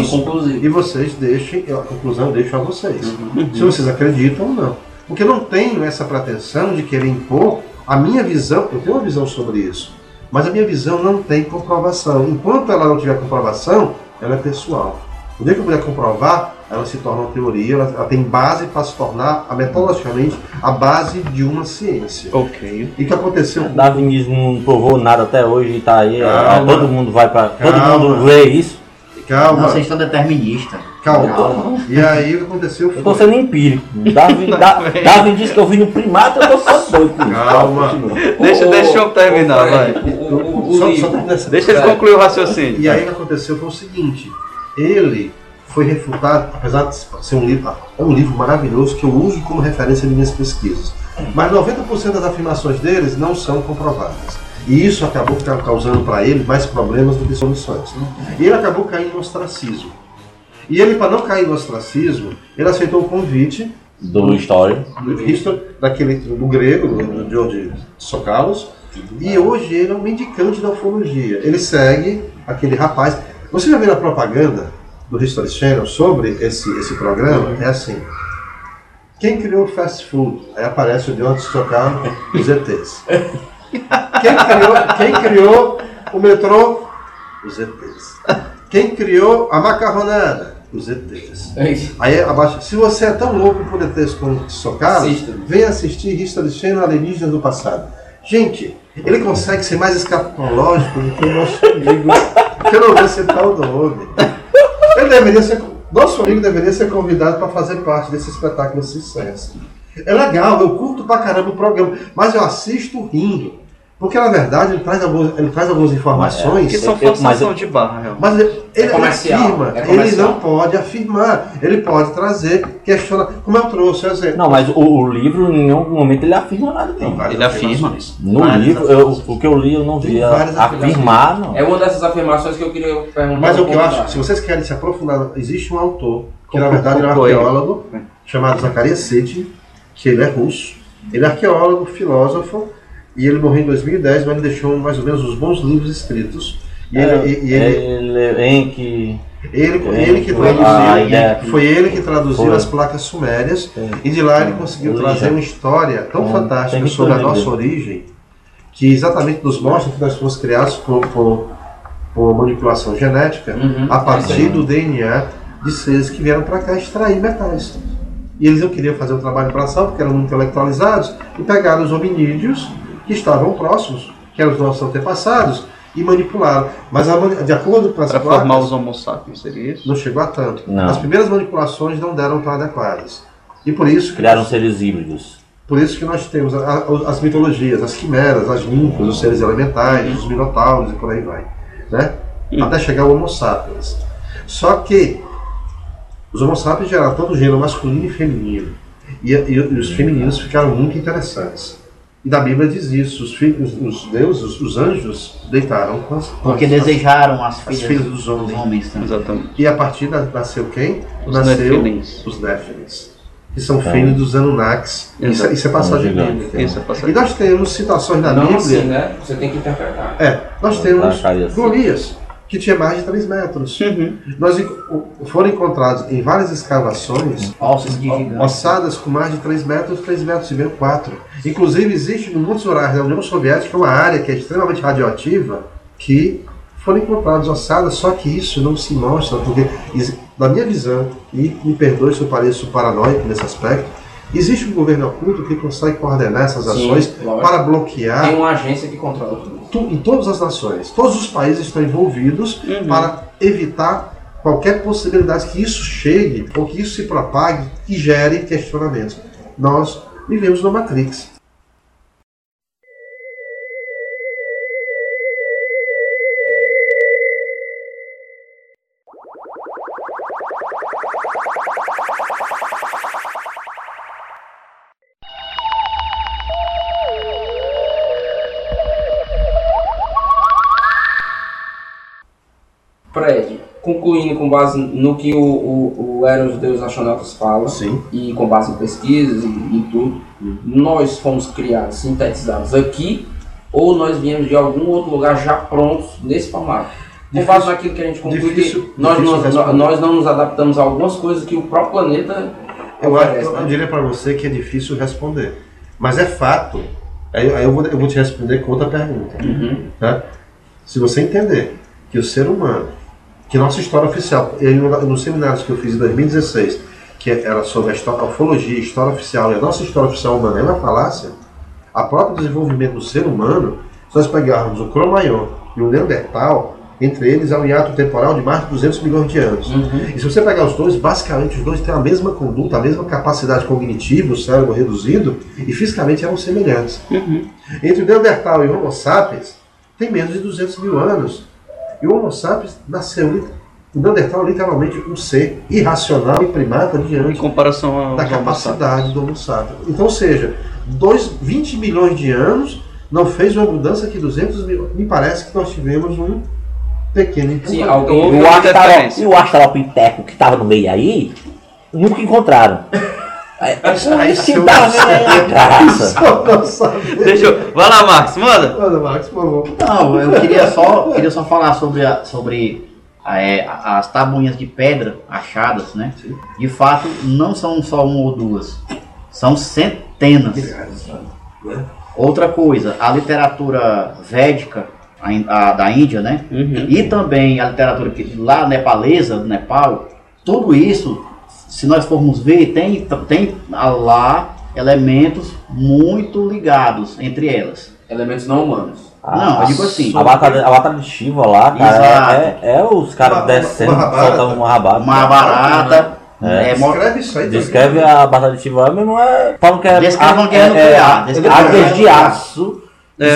[SPEAKER 5] e vocês deixem, a conclusão eu deixo a vocês.
[SPEAKER 2] Uhum.
[SPEAKER 5] Se vocês acreditam ou não. Porque eu não tenho essa pretensão de querer impor a minha visão, eu tenho uma visão sobre isso, mas a minha visão não tem comprovação. Enquanto ela não tiver comprovação, ela é pessoal. O dia que eu puder comprovar, ela se torna uma teoria, ela, ela tem base para se tornar, a, metodologicamente, a base de uma ciência.
[SPEAKER 2] Ok.
[SPEAKER 5] E o que aconteceu
[SPEAKER 3] Darwinismo não provou nada até hoje e tá aí. é,
[SPEAKER 5] Calma.
[SPEAKER 3] todo mundo vai pra. Todo mundo vê isso.
[SPEAKER 5] Calma,
[SPEAKER 4] Não, vocês estão deterministas.
[SPEAKER 5] calma. E aí o que aconteceu
[SPEAKER 3] Eu tô
[SPEAKER 5] foi.
[SPEAKER 3] sendo empírico. Darwin, [LAUGHS] Da- Darwin disse que eu vi no primata, eu tô só doido.
[SPEAKER 5] Calma.
[SPEAKER 2] Deixa, deixa eu terminar, vai. Deixa ele concluir o raciocínio.
[SPEAKER 5] E aí o que aconteceu foi o seguinte, ele foi refutado, apesar de ser um livro, é um livro maravilhoso que eu uso como referência de minhas pesquisas. Mas 90% das afirmações deles não são comprovadas. E isso acabou ca- causando para ele mais problemas do que soluções. E ele acabou caindo no ostracismo. E ele, para não cair no ostracismo, ele aceitou o convite
[SPEAKER 3] Do História.
[SPEAKER 5] do History, daquele do grego, do George Socalos, e hoje ele é um mendicante da ufologia. Ele segue aquele rapaz. Você já viu a propaganda do History Channel sobre esse, esse programa? É assim. Quem criou o fast food? Aí aparece o George Socalos, os ETs. Quem criou, quem criou o metrô? Os ETs. Quem criou a macarronada? Os ETs. Aí abaixo, se você é tão louco por ETs como
[SPEAKER 6] Assista.
[SPEAKER 5] venha assistir History Channel Alienígenas do Passado. Gente, ele consegue ser mais escatológico do que o nosso amigo, que eu não vou citar o nome. Ele deveria ser, nosso amigo deveria ser convidado para fazer parte desse espetáculo de sucesso. É legal, eu curto pra caramba o programa, mas eu assisto rindo. Porque na verdade ele traz, alguns, ele traz algumas informações.
[SPEAKER 2] Que são
[SPEAKER 3] Eu- eu- mas
[SPEAKER 2] forçação
[SPEAKER 3] eu-
[SPEAKER 2] de barra, realmente.
[SPEAKER 5] Mas ele, ele
[SPEAKER 6] comercial,
[SPEAKER 5] afirma,
[SPEAKER 6] é
[SPEAKER 5] ele não pode afirmar, ele pode trazer, questionar, como eu trouxe exemplo.
[SPEAKER 3] Não, mas o, o livro em nenhum momento ele afirma nada.
[SPEAKER 5] Tem
[SPEAKER 3] Não.
[SPEAKER 2] Ele afirma.
[SPEAKER 5] afirmações.
[SPEAKER 3] No
[SPEAKER 5] Várias
[SPEAKER 3] livro, eu- o que eu li eu não vi afirmar, não.
[SPEAKER 6] É uma dessas afirmações que eu queria perguntar.
[SPEAKER 5] Mas o que eu acho, se vocês querem se aprofundar, existe um autor, que na verdade ele é um arqueólogo, chamado Zacarias Sitchin, que ele é russo. Ele é arqueólogo, filósofo, e ele morreu em 2010, mas ele deixou mais ou menos os bons livros escritos. E ele,
[SPEAKER 3] É,
[SPEAKER 5] e- e ele,
[SPEAKER 3] ele, em que
[SPEAKER 5] ele,
[SPEAKER 3] é,
[SPEAKER 5] ele que traduziu,
[SPEAKER 3] ideia.
[SPEAKER 5] foi ele que traduziu
[SPEAKER 3] Foi.
[SPEAKER 5] as placas sumérias,
[SPEAKER 3] É.
[SPEAKER 5] e de lá ele conseguiu trazer uma história tão fantástica sobre a nossa origem, que exatamente nos mostra que nós fomos criados por, por, por manipulação genética
[SPEAKER 6] Uhum.
[SPEAKER 5] a partir do DNA de seres que vieram para cá extrair metais. E eles não queriam fazer o trabalho braçal porque eram muito intelectualizados e pegaram os hominídeos que estavam próximos, que eram os nossos antepassados, e manipularam. Mas a de acordo com as
[SPEAKER 2] Para
[SPEAKER 5] placas,
[SPEAKER 2] formar os homo sapiens, seria isso?
[SPEAKER 5] não chegou a tanto.
[SPEAKER 3] Não.
[SPEAKER 5] As primeiras manipulações não deram tão adequadas. E por isso que
[SPEAKER 3] criaram seres híbridos.
[SPEAKER 5] por isso que nós temos a- a- as mitologias, as quimeras, as ninfas, os seres elementais, os minotauros e por aí vai. Né? Até chegar ao Homo sapiens. Só que os Homo sapiens geraram tanto gênero masculino e feminino. E, e- e os femininos ficaram muito interessantes. E na Bíblia diz isso: os, filhos, os deuses, os, os anjos, deitaram com as.
[SPEAKER 4] Porque
[SPEAKER 5] as-
[SPEAKER 4] desejaram as
[SPEAKER 5] as
[SPEAKER 4] filhas,
[SPEAKER 5] filhas dos homens.
[SPEAKER 4] homens também.
[SPEAKER 2] Exatamente.
[SPEAKER 5] E a partir da, nasceu quem?
[SPEAKER 2] Os
[SPEAKER 5] nasceu
[SPEAKER 2] Nefilins.
[SPEAKER 5] os Néfilins. que são
[SPEAKER 3] Tá.
[SPEAKER 5] filhos dos Anunnakis. Isso, é- isso é passagem
[SPEAKER 3] Gigante.
[SPEAKER 5] bíblica.
[SPEAKER 2] Isso é passagem.
[SPEAKER 5] E nós temos citações na
[SPEAKER 6] Não
[SPEAKER 5] Bíblia.
[SPEAKER 6] assim, né? Você tem que interpretar.
[SPEAKER 5] É, nós temos. Golias, que tinha mais de 3 metros. Nós enco- o- foram encontrados em várias escavações
[SPEAKER 4] Ossos de
[SPEAKER 5] ossadas com mais de 3 metros, 3 metros e meio, 4. Inclusive, existe no Montes Urais da União Soviética uma área que é extremamente radioativa que foram encontradas ossadas, só que isso não se mostra, porque, na minha visão, e me perdoe se eu pareço paranoico nesse aspecto, existe um governo oculto que consegue coordenar essas
[SPEAKER 6] Sim,
[SPEAKER 5] ações
[SPEAKER 6] lógico.
[SPEAKER 5] para bloquear
[SPEAKER 6] Tem uma agência que controla tudo
[SPEAKER 5] em todas as nações. Todos os países estão envolvidos para evitar qualquer possibilidade que isso chegue ou que isso se propague e gere questionamentos. Nós vivemos numa Matrix.
[SPEAKER 6] Com base no que o, o, o Eros Deus Astronautas fala,
[SPEAKER 5] Sim.
[SPEAKER 6] e com base em pesquisas e, e tudo, nós fomos criados, sintetizados aqui, ou nós viemos de algum outro lugar já prontos nesse formato. Com
[SPEAKER 5] Difícil-
[SPEAKER 6] base naquilo que a gente conclui,
[SPEAKER 5] difícil-
[SPEAKER 6] que nós,
[SPEAKER 5] difícil
[SPEAKER 6] nós, nós não nos adaptamos a algumas coisas que o próprio planeta
[SPEAKER 5] Eu,
[SPEAKER 6] oferece.
[SPEAKER 5] eu, eu
[SPEAKER 6] né?
[SPEAKER 5] diria para você que é difícil responder. Mas é fato. Aí, aí eu, vou, eu vou te responder com outra pergunta.
[SPEAKER 6] Uhum.
[SPEAKER 5] Tá? Se você entender que o ser humano, que nossa história oficial, no- nos seminários que eu fiz em 2016, que era sobre a, histó- a ufologia, a história oficial, e a nossa história oficial humana é uma falácia, a próprio desenvolvimento do ser humano, se nós pegarmos o Cro-Magnon e o Neandertal, entre eles há um hiato temporal de mais de 200 milhões de anos. E se você pegar os dois, basicamente os dois têm a mesma conduta, a mesma capacidade cognitiva, o cérebro reduzido, e fisicamente eram semelhantes. Entre o Neandertal e o Homo sapiens, tem menos de 200 mil anos. E o Homo sapiens nasceu, Neandertal é literalmente um ser irracional e primata
[SPEAKER 2] Em
[SPEAKER 5] diante
[SPEAKER 2] comparação ao
[SPEAKER 5] da capacidade do Homo sapiens. Então, ou seja, dois, 20 milhões de anos não fez uma mudança que 200 mil. Me parece que nós tivemos um pequeno
[SPEAKER 6] Sim, alguém
[SPEAKER 3] E o e o Astralopiteco que tava no meio aí, nunca encontraram. É por
[SPEAKER 5] aí
[SPEAKER 3] isso que. [LAUGHS]
[SPEAKER 2] Deixa eu... Vai lá, Marcos, manda.
[SPEAKER 5] Manda, Max, por favor.
[SPEAKER 4] Não, eu queria só, queria só falar sobre, a- sobre é, as tabuinhas de pedra achadas, né? De fato, não são só uma ou duas, são centenas. Outra coisa, a literatura védica a a da Índia, né? E também a literatura que- lá nepalesa, do Nepal, tudo isso, se nós formos ver, tem, tem lá elementos muito ligados entre elas.
[SPEAKER 6] Elementos não humanos.
[SPEAKER 4] Não, eu digo assim.
[SPEAKER 3] A batalha, a batalha de Shiva lá, cara, é, é os caras
[SPEAKER 5] Uma-
[SPEAKER 3] descendo, soltando uma rabata.
[SPEAKER 4] Uma barata.
[SPEAKER 3] É.
[SPEAKER 4] É, mo-
[SPEAKER 5] Escreve isso aí.
[SPEAKER 3] Descreve
[SPEAKER 5] também.
[SPEAKER 3] a batalha de Shiva, mas não é. Falam que é.
[SPEAKER 4] Descreve
[SPEAKER 3] a-
[SPEAKER 4] guerra
[SPEAKER 3] é- é-
[SPEAKER 4] descreve
[SPEAKER 3] de aço,
[SPEAKER 2] É.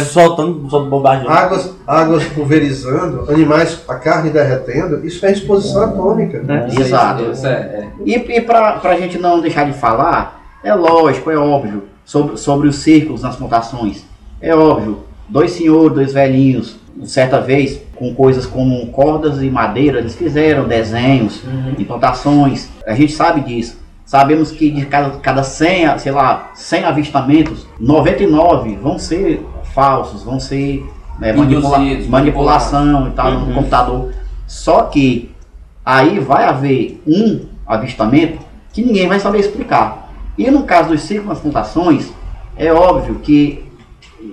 [SPEAKER 3] soltando, soltando bombardeio.
[SPEAKER 5] Águas, águas pulverizando, animais, a carne derretendo, isso é exposição atômica.
[SPEAKER 4] Exato.
[SPEAKER 6] Isso é, é.
[SPEAKER 4] E, e para a gente não deixar de falar, é lógico, é óbvio, sobre, sobre os círculos nas mutações. É óbvio, dois senhores, dois velhinhos, certa vez, com coisas como cordas e madeira, eles fizeram desenhos, implantações. A gente sabe disso. Sabemos que de cada, cada 100, sei lá, 100 avistamentos, 99 vão ser falsos, vão ser é, manipula-
[SPEAKER 6] Induzidos,
[SPEAKER 4] manipulação e tal no computador. Só que aí vai haver um avistamento que ninguém vai saber explicar. E no caso dos plantações, é óbvio que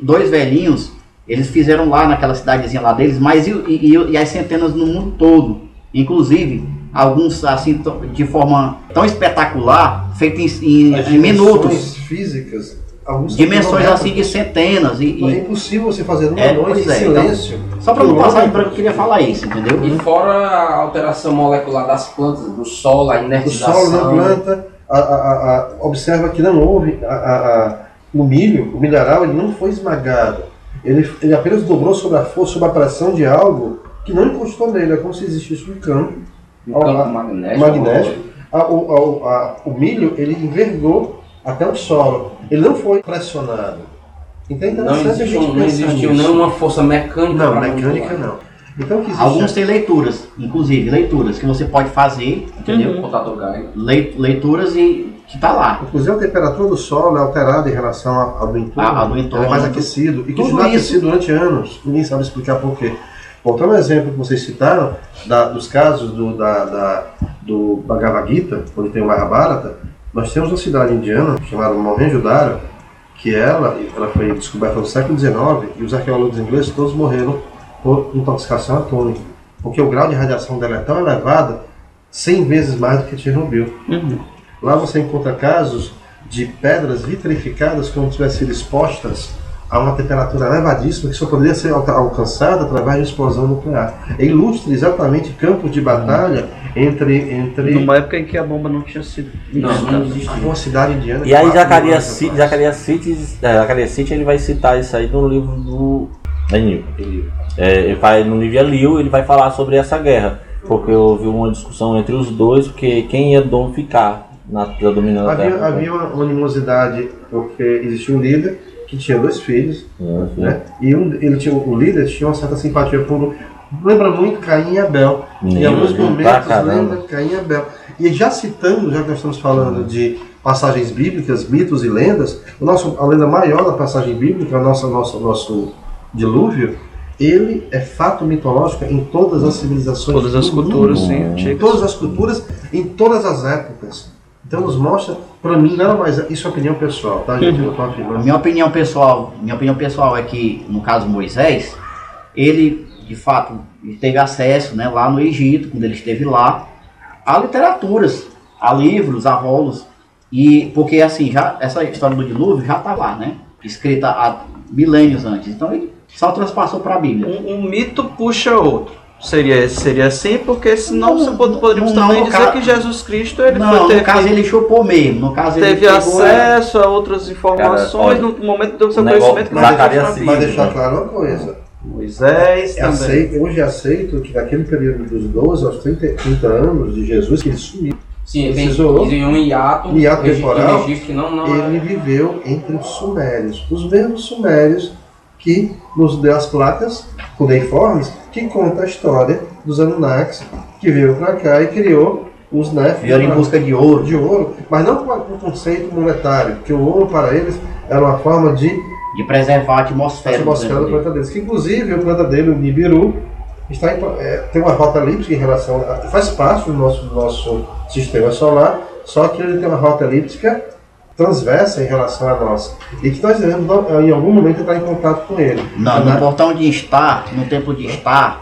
[SPEAKER 4] dois velhinhos, eles fizeram lá naquela cidadezinha lá deles, mas e, e- e as centenas no mundo todo. Inclusive, alguns assim de forma tão espetacular, feito em, em-
[SPEAKER 5] As
[SPEAKER 4] em minutos.
[SPEAKER 5] físicas, alguns
[SPEAKER 4] Dimensões assim de centenas. E,
[SPEAKER 5] É
[SPEAKER 4] e-
[SPEAKER 5] impossível você fazer numa
[SPEAKER 4] É,
[SPEAKER 5] noite
[SPEAKER 4] é, então,
[SPEAKER 5] silêncio.
[SPEAKER 4] só para não
[SPEAKER 5] o
[SPEAKER 4] passar em branco, eu queria falar isso, entendeu?
[SPEAKER 6] E fora a alteração molecular das plantas, do solo, a
[SPEAKER 5] O
[SPEAKER 6] inertização.
[SPEAKER 5] solo na planta, a- a- a- a- observa que não houve a- a- a- o milho, o mineral, ele não foi esmagado. Ele, ele apenas dobrou sobre a força, sobre a pressão de algo que não encostou nele. É como se existisse um campo
[SPEAKER 6] Um campo magnético.
[SPEAKER 5] magnético. A- o, o milho ele envergou até o solo. Ele não foi pressionado. Então é
[SPEAKER 6] Não
[SPEAKER 5] interessante a
[SPEAKER 6] existiu,
[SPEAKER 5] gente
[SPEAKER 6] não
[SPEAKER 5] pensar
[SPEAKER 6] existiu
[SPEAKER 5] nisso.
[SPEAKER 6] nenhuma força mecânica.
[SPEAKER 5] Não, mecânica
[SPEAKER 6] manipular.
[SPEAKER 5] não. Então que existe
[SPEAKER 4] Alguns têm leituras, inclusive leituras que você pode fazer, entendeu?
[SPEAKER 6] O computador Geiger.
[SPEAKER 4] Lei- leituras e que está lá.
[SPEAKER 5] Inclusive a temperatura do solo é alterada em relação ao do entorno.
[SPEAKER 4] A- a do entorno.
[SPEAKER 5] Ela é mais aquecido. E
[SPEAKER 4] Tudo
[SPEAKER 5] continua
[SPEAKER 4] isso.
[SPEAKER 5] aquecido durante anos. Ninguém sabe explicar por quê. Voltando ao exemplo que vocês citaram, da- dos casos do, da, da, do Bhagavad Gita, onde tem o Mahabharata, nós temos uma cidade indiana chamada Mohenjo-Daro, que ela, ela foi descoberta no século XIX e os arqueólogos ingleses todos morreram por intoxicação atômica, porque o grau de radiação dela é tão elevado, 100 vezes mais do que Chernobyl. Lá você encontra casos de pedras vitrificadas como se tivessem sido expostas a uma temperatura elevadíssima que só poderia ser alca- alcançada através de explosão nuclear. E ilustra exatamente campos de batalha entre. entre
[SPEAKER 2] Numa época em que a bomba não tinha sido.
[SPEAKER 6] Não, não existia.
[SPEAKER 5] uma cidade indiana.
[SPEAKER 3] E aí Zacarias,
[SPEAKER 5] mil anos
[SPEAKER 3] Ci-
[SPEAKER 5] atrás.
[SPEAKER 3] Zacarias City, é, Zacarias City ele vai citar isso aí no livro do Enil. É, ele vai, no livro de Eliu, ele vai falar sobre essa guerra. Porque houve uma discussão entre os dois, porque quem ia dom ficar na, na dominando a
[SPEAKER 5] Havia, havia uma animosidade porque existia um líder que tinha dois filhos,
[SPEAKER 3] Uhum.
[SPEAKER 5] né? E um, ele tinha, o líder tinha uma certa simpatia por. Lembra muito Caim e Abel. em
[SPEAKER 3] Lembra,
[SPEAKER 5] alguns momentos lembra Caim e Abel. E já citando, já que nós estamos falando de passagens bíblicas, mitos e lendas, o nosso, a lenda maior da passagem bíblica, a nossa, nosso, nosso dilúvio, ele é fato mitológico em todas as civilizações.
[SPEAKER 2] Todas as
[SPEAKER 5] do mundo.
[SPEAKER 2] culturas, sim,
[SPEAKER 5] Em todas as culturas, em todas as épocas. Então nos mostra, para mim, nada mais. é- Isso é opinião pessoal, tá, gente? Eu não tô afirmando.
[SPEAKER 4] Minha opinião pessoal, minha opinião pessoal é que, no caso Moisés, ele, de fato, teve acesso, né, lá no Egito, quando ele esteve lá, a literaturas, a livros, a rolos, e porque assim, já essa história do dilúvio já está lá, né, escrita há milênios antes. Então ele só transpassou para a Bíblia.
[SPEAKER 2] Um, um mito puxa outro. Seria, seria assim, porque senão
[SPEAKER 4] Não,
[SPEAKER 2] poderíamos
[SPEAKER 4] não,
[SPEAKER 2] também
[SPEAKER 4] no
[SPEAKER 2] dizer
[SPEAKER 4] ca-
[SPEAKER 2] que Jesus Cristo ele
[SPEAKER 4] não,
[SPEAKER 2] foi
[SPEAKER 4] no caso ele chupou mesmo, no caso ele
[SPEAKER 2] teve
[SPEAKER 4] pegou-
[SPEAKER 2] acesso a outras informações
[SPEAKER 3] olha,
[SPEAKER 2] no momento do seu conhecimento que não
[SPEAKER 3] Zacarias
[SPEAKER 2] existe
[SPEAKER 3] Sim,
[SPEAKER 5] Mas deixar claro uma coisa.
[SPEAKER 2] Moisés
[SPEAKER 5] É
[SPEAKER 2] também.
[SPEAKER 5] aceito, hoje é aceito que naquele período dos 12 aos 30, 30 anos de Jesus, que ele sumiu,
[SPEAKER 6] Sim, ele tem
[SPEAKER 5] Precisou.
[SPEAKER 6] em um hiato,
[SPEAKER 5] Um hiato temporal,
[SPEAKER 6] registro não, não
[SPEAKER 5] ele
[SPEAKER 6] é.
[SPEAKER 5] viveu entre os sumérios. Os mesmos sumérios que nos deu as placas cuneiformes que conta a história dos Anunnakis que veio para cá e criou os Nephilim
[SPEAKER 4] Vieram em busca de ouro.
[SPEAKER 5] de ouro, mas não com um conceito monetário, porque o ouro para eles era uma forma de
[SPEAKER 4] de preservar a atmosfera.
[SPEAKER 5] a atmosfera do
[SPEAKER 4] do
[SPEAKER 5] planeta deles. Que inclusive o planeta dele, o Nibiru, está em- é, tem uma rota elíptica em relação a, faz parte do nosso, do nosso sistema solar, só que ele tem uma rota elíptica transversa em relação à nossa. E que nós devemos, em algum momento, entrar em contato com ele.
[SPEAKER 4] Não,
[SPEAKER 5] Né?
[SPEAKER 4] no portão de Star, no templo de Star,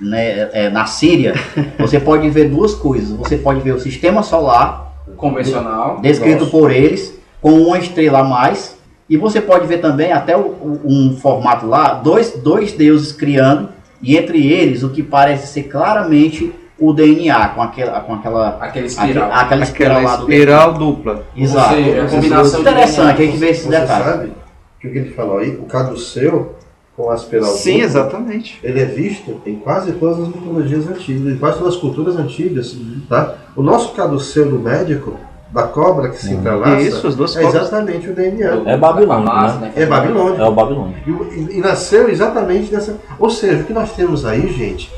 [SPEAKER 4] né, é, na Síria, [LAUGHS] você pode ver duas coisas. Você pode ver o sistema solar,
[SPEAKER 6] convencional.
[SPEAKER 4] descrito por eles, com uma estrela a mais. E você pode ver também até o- o- um formato lá, dois, dois deuses criando, e entre eles o que parece ser claramente o DNA, com aquela. Com aquela
[SPEAKER 6] Aquele espiral.
[SPEAKER 4] aque- aquela espiral
[SPEAKER 2] Aquela
[SPEAKER 4] lá do
[SPEAKER 2] espiral dupla.
[SPEAKER 4] Exato.
[SPEAKER 6] Seja, a combinação
[SPEAKER 4] Interessante, gente vê esses
[SPEAKER 5] Você
[SPEAKER 4] detalhes.
[SPEAKER 5] sabe que o que ele falou aí, o caduceu com a espiral
[SPEAKER 2] Sim,
[SPEAKER 5] dupla,
[SPEAKER 2] exatamente.
[SPEAKER 5] ele é visto em quase todas as mitologias antigas, em quase todas as culturas antigas. Tá? O nosso caduceu do médico, da cobra que se entrelaça,
[SPEAKER 2] Isso, as duas
[SPEAKER 5] é
[SPEAKER 2] cobras.
[SPEAKER 5] exatamente o DNA.
[SPEAKER 3] É Babilônia,
[SPEAKER 6] Farmácia,
[SPEAKER 3] né?
[SPEAKER 5] É Babilônia.
[SPEAKER 3] É o Babilônia.
[SPEAKER 5] E, e- e nasceu exatamente dessa. Ou seja, o que nós temos aí, gente,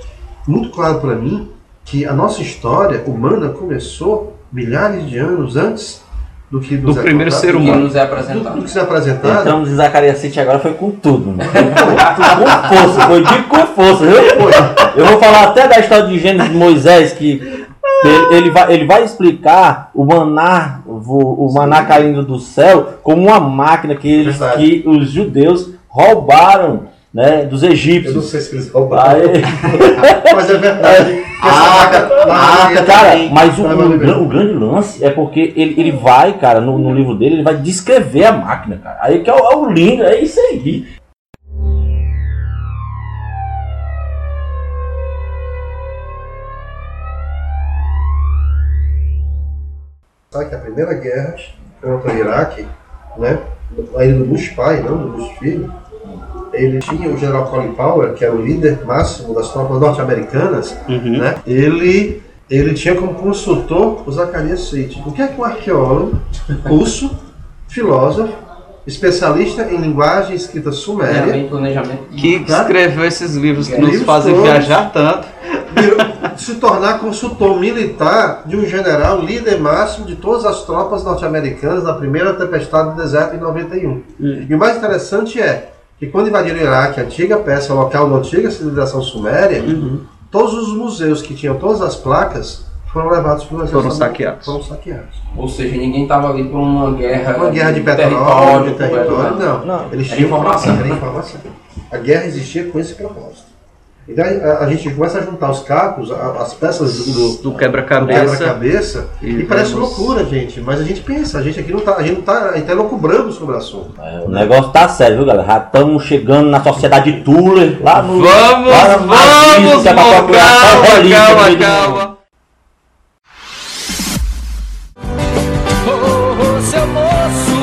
[SPEAKER 5] muito claro para mim que a nossa história humana começou milhares de anos antes do que
[SPEAKER 1] Do
[SPEAKER 5] nos é
[SPEAKER 1] primeiro ser humano.
[SPEAKER 6] nos é
[SPEAKER 5] Do, do
[SPEAKER 6] apresentado.
[SPEAKER 5] que se apresentado.
[SPEAKER 3] Entramos em Zacarias City agora foi com tudo, né? Foi com força, foi de com força, viu? Eu vou falar até da história de Gênesis de Moisés, que ele, ele vai, ele vai explicar o maná, o, o maná caindo do céu, como uma máquina que, eles, que os judeus roubaram né, dos
[SPEAKER 5] Eu não
[SPEAKER 3] egípcios.
[SPEAKER 5] sei se eles roubaram.
[SPEAKER 3] Aí, [LAUGHS]
[SPEAKER 5] Mas é verdade. essa
[SPEAKER 4] A arca- arca,
[SPEAKER 3] Cara,
[SPEAKER 4] também.
[SPEAKER 3] mas o, o gran- o grande lance é porque ele, ele vai, cara, no, no livro dele, ele vai descrever a máquina, cara. Aí que é o, é o lindo, é isso aí.
[SPEAKER 5] Sabe que a primeira guerra contra o Iraque, né, ainda do Bush pai, não do Bush filho, ele tinha o general Colin Powell, que era o líder máximo das tropas norte-americanas, né, ele, ele tinha como consultor o Zacarias Sitchin. O que é que um arqueólogo russo, [LAUGHS] filósofo, especialista em linguagem escrita suméria,
[SPEAKER 6] planejamento.
[SPEAKER 2] Que
[SPEAKER 5] Tá?
[SPEAKER 2] escreveu esses livros que
[SPEAKER 5] Livros
[SPEAKER 2] nos fazem
[SPEAKER 5] todos.
[SPEAKER 2] viajar tanto.
[SPEAKER 5] virou, se tornar consultor militar de um general líder máximo de todas as tropas norte-americanas na primeira tempestade do deserto em 91. E o mais interessante é que quando invadiram o Iraque, a antiga Pérsia, local da antiga civilização suméria, todos os museus que tinham todas as placas foram levados pelo exército
[SPEAKER 2] Foram saqueados.
[SPEAKER 5] Foram saqueados.
[SPEAKER 6] Ou seja, ninguém estava ali por uma guerra.
[SPEAKER 5] Uma guerra de petróleo,
[SPEAKER 6] território,
[SPEAKER 5] de território, não.
[SPEAKER 3] Não,
[SPEAKER 5] Eles
[SPEAKER 6] era
[SPEAKER 5] tinham
[SPEAKER 6] informação.
[SPEAKER 5] Era informação. A guerra existia com esse propósito. Então a, a gente começa a juntar os cacos, a- as peças do, do-
[SPEAKER 2] quebra-cabeça.
[SPEAKER 5] quebra-cabeça e,
[SPEAKER 2] E
[SPEAKER 5] parece loucura, gente. Mas a gente pensa, a gente aqui não tá, a gente não tá, a gente tá elocubrando sobre o assunto.
[SPEAKER 3] É, o negócio tá sério, viu, galera? Já estamos chegando na sociedade Tuller, lá no.
[SPEAKER 2] Vamos,
[SPEAKER 3] lá no nazismo,
[SPEAKER 2] vamos,
[SPEAKER 3] que é
[SPEAKER 2] calma,
[SPEAKER 3] relíquia
[SPEAKER 2] calma,
[SPEAKER 3] meio do mundo.
[SPEAKER 2] calma.
[SPEAKER 10] Oh, seu moço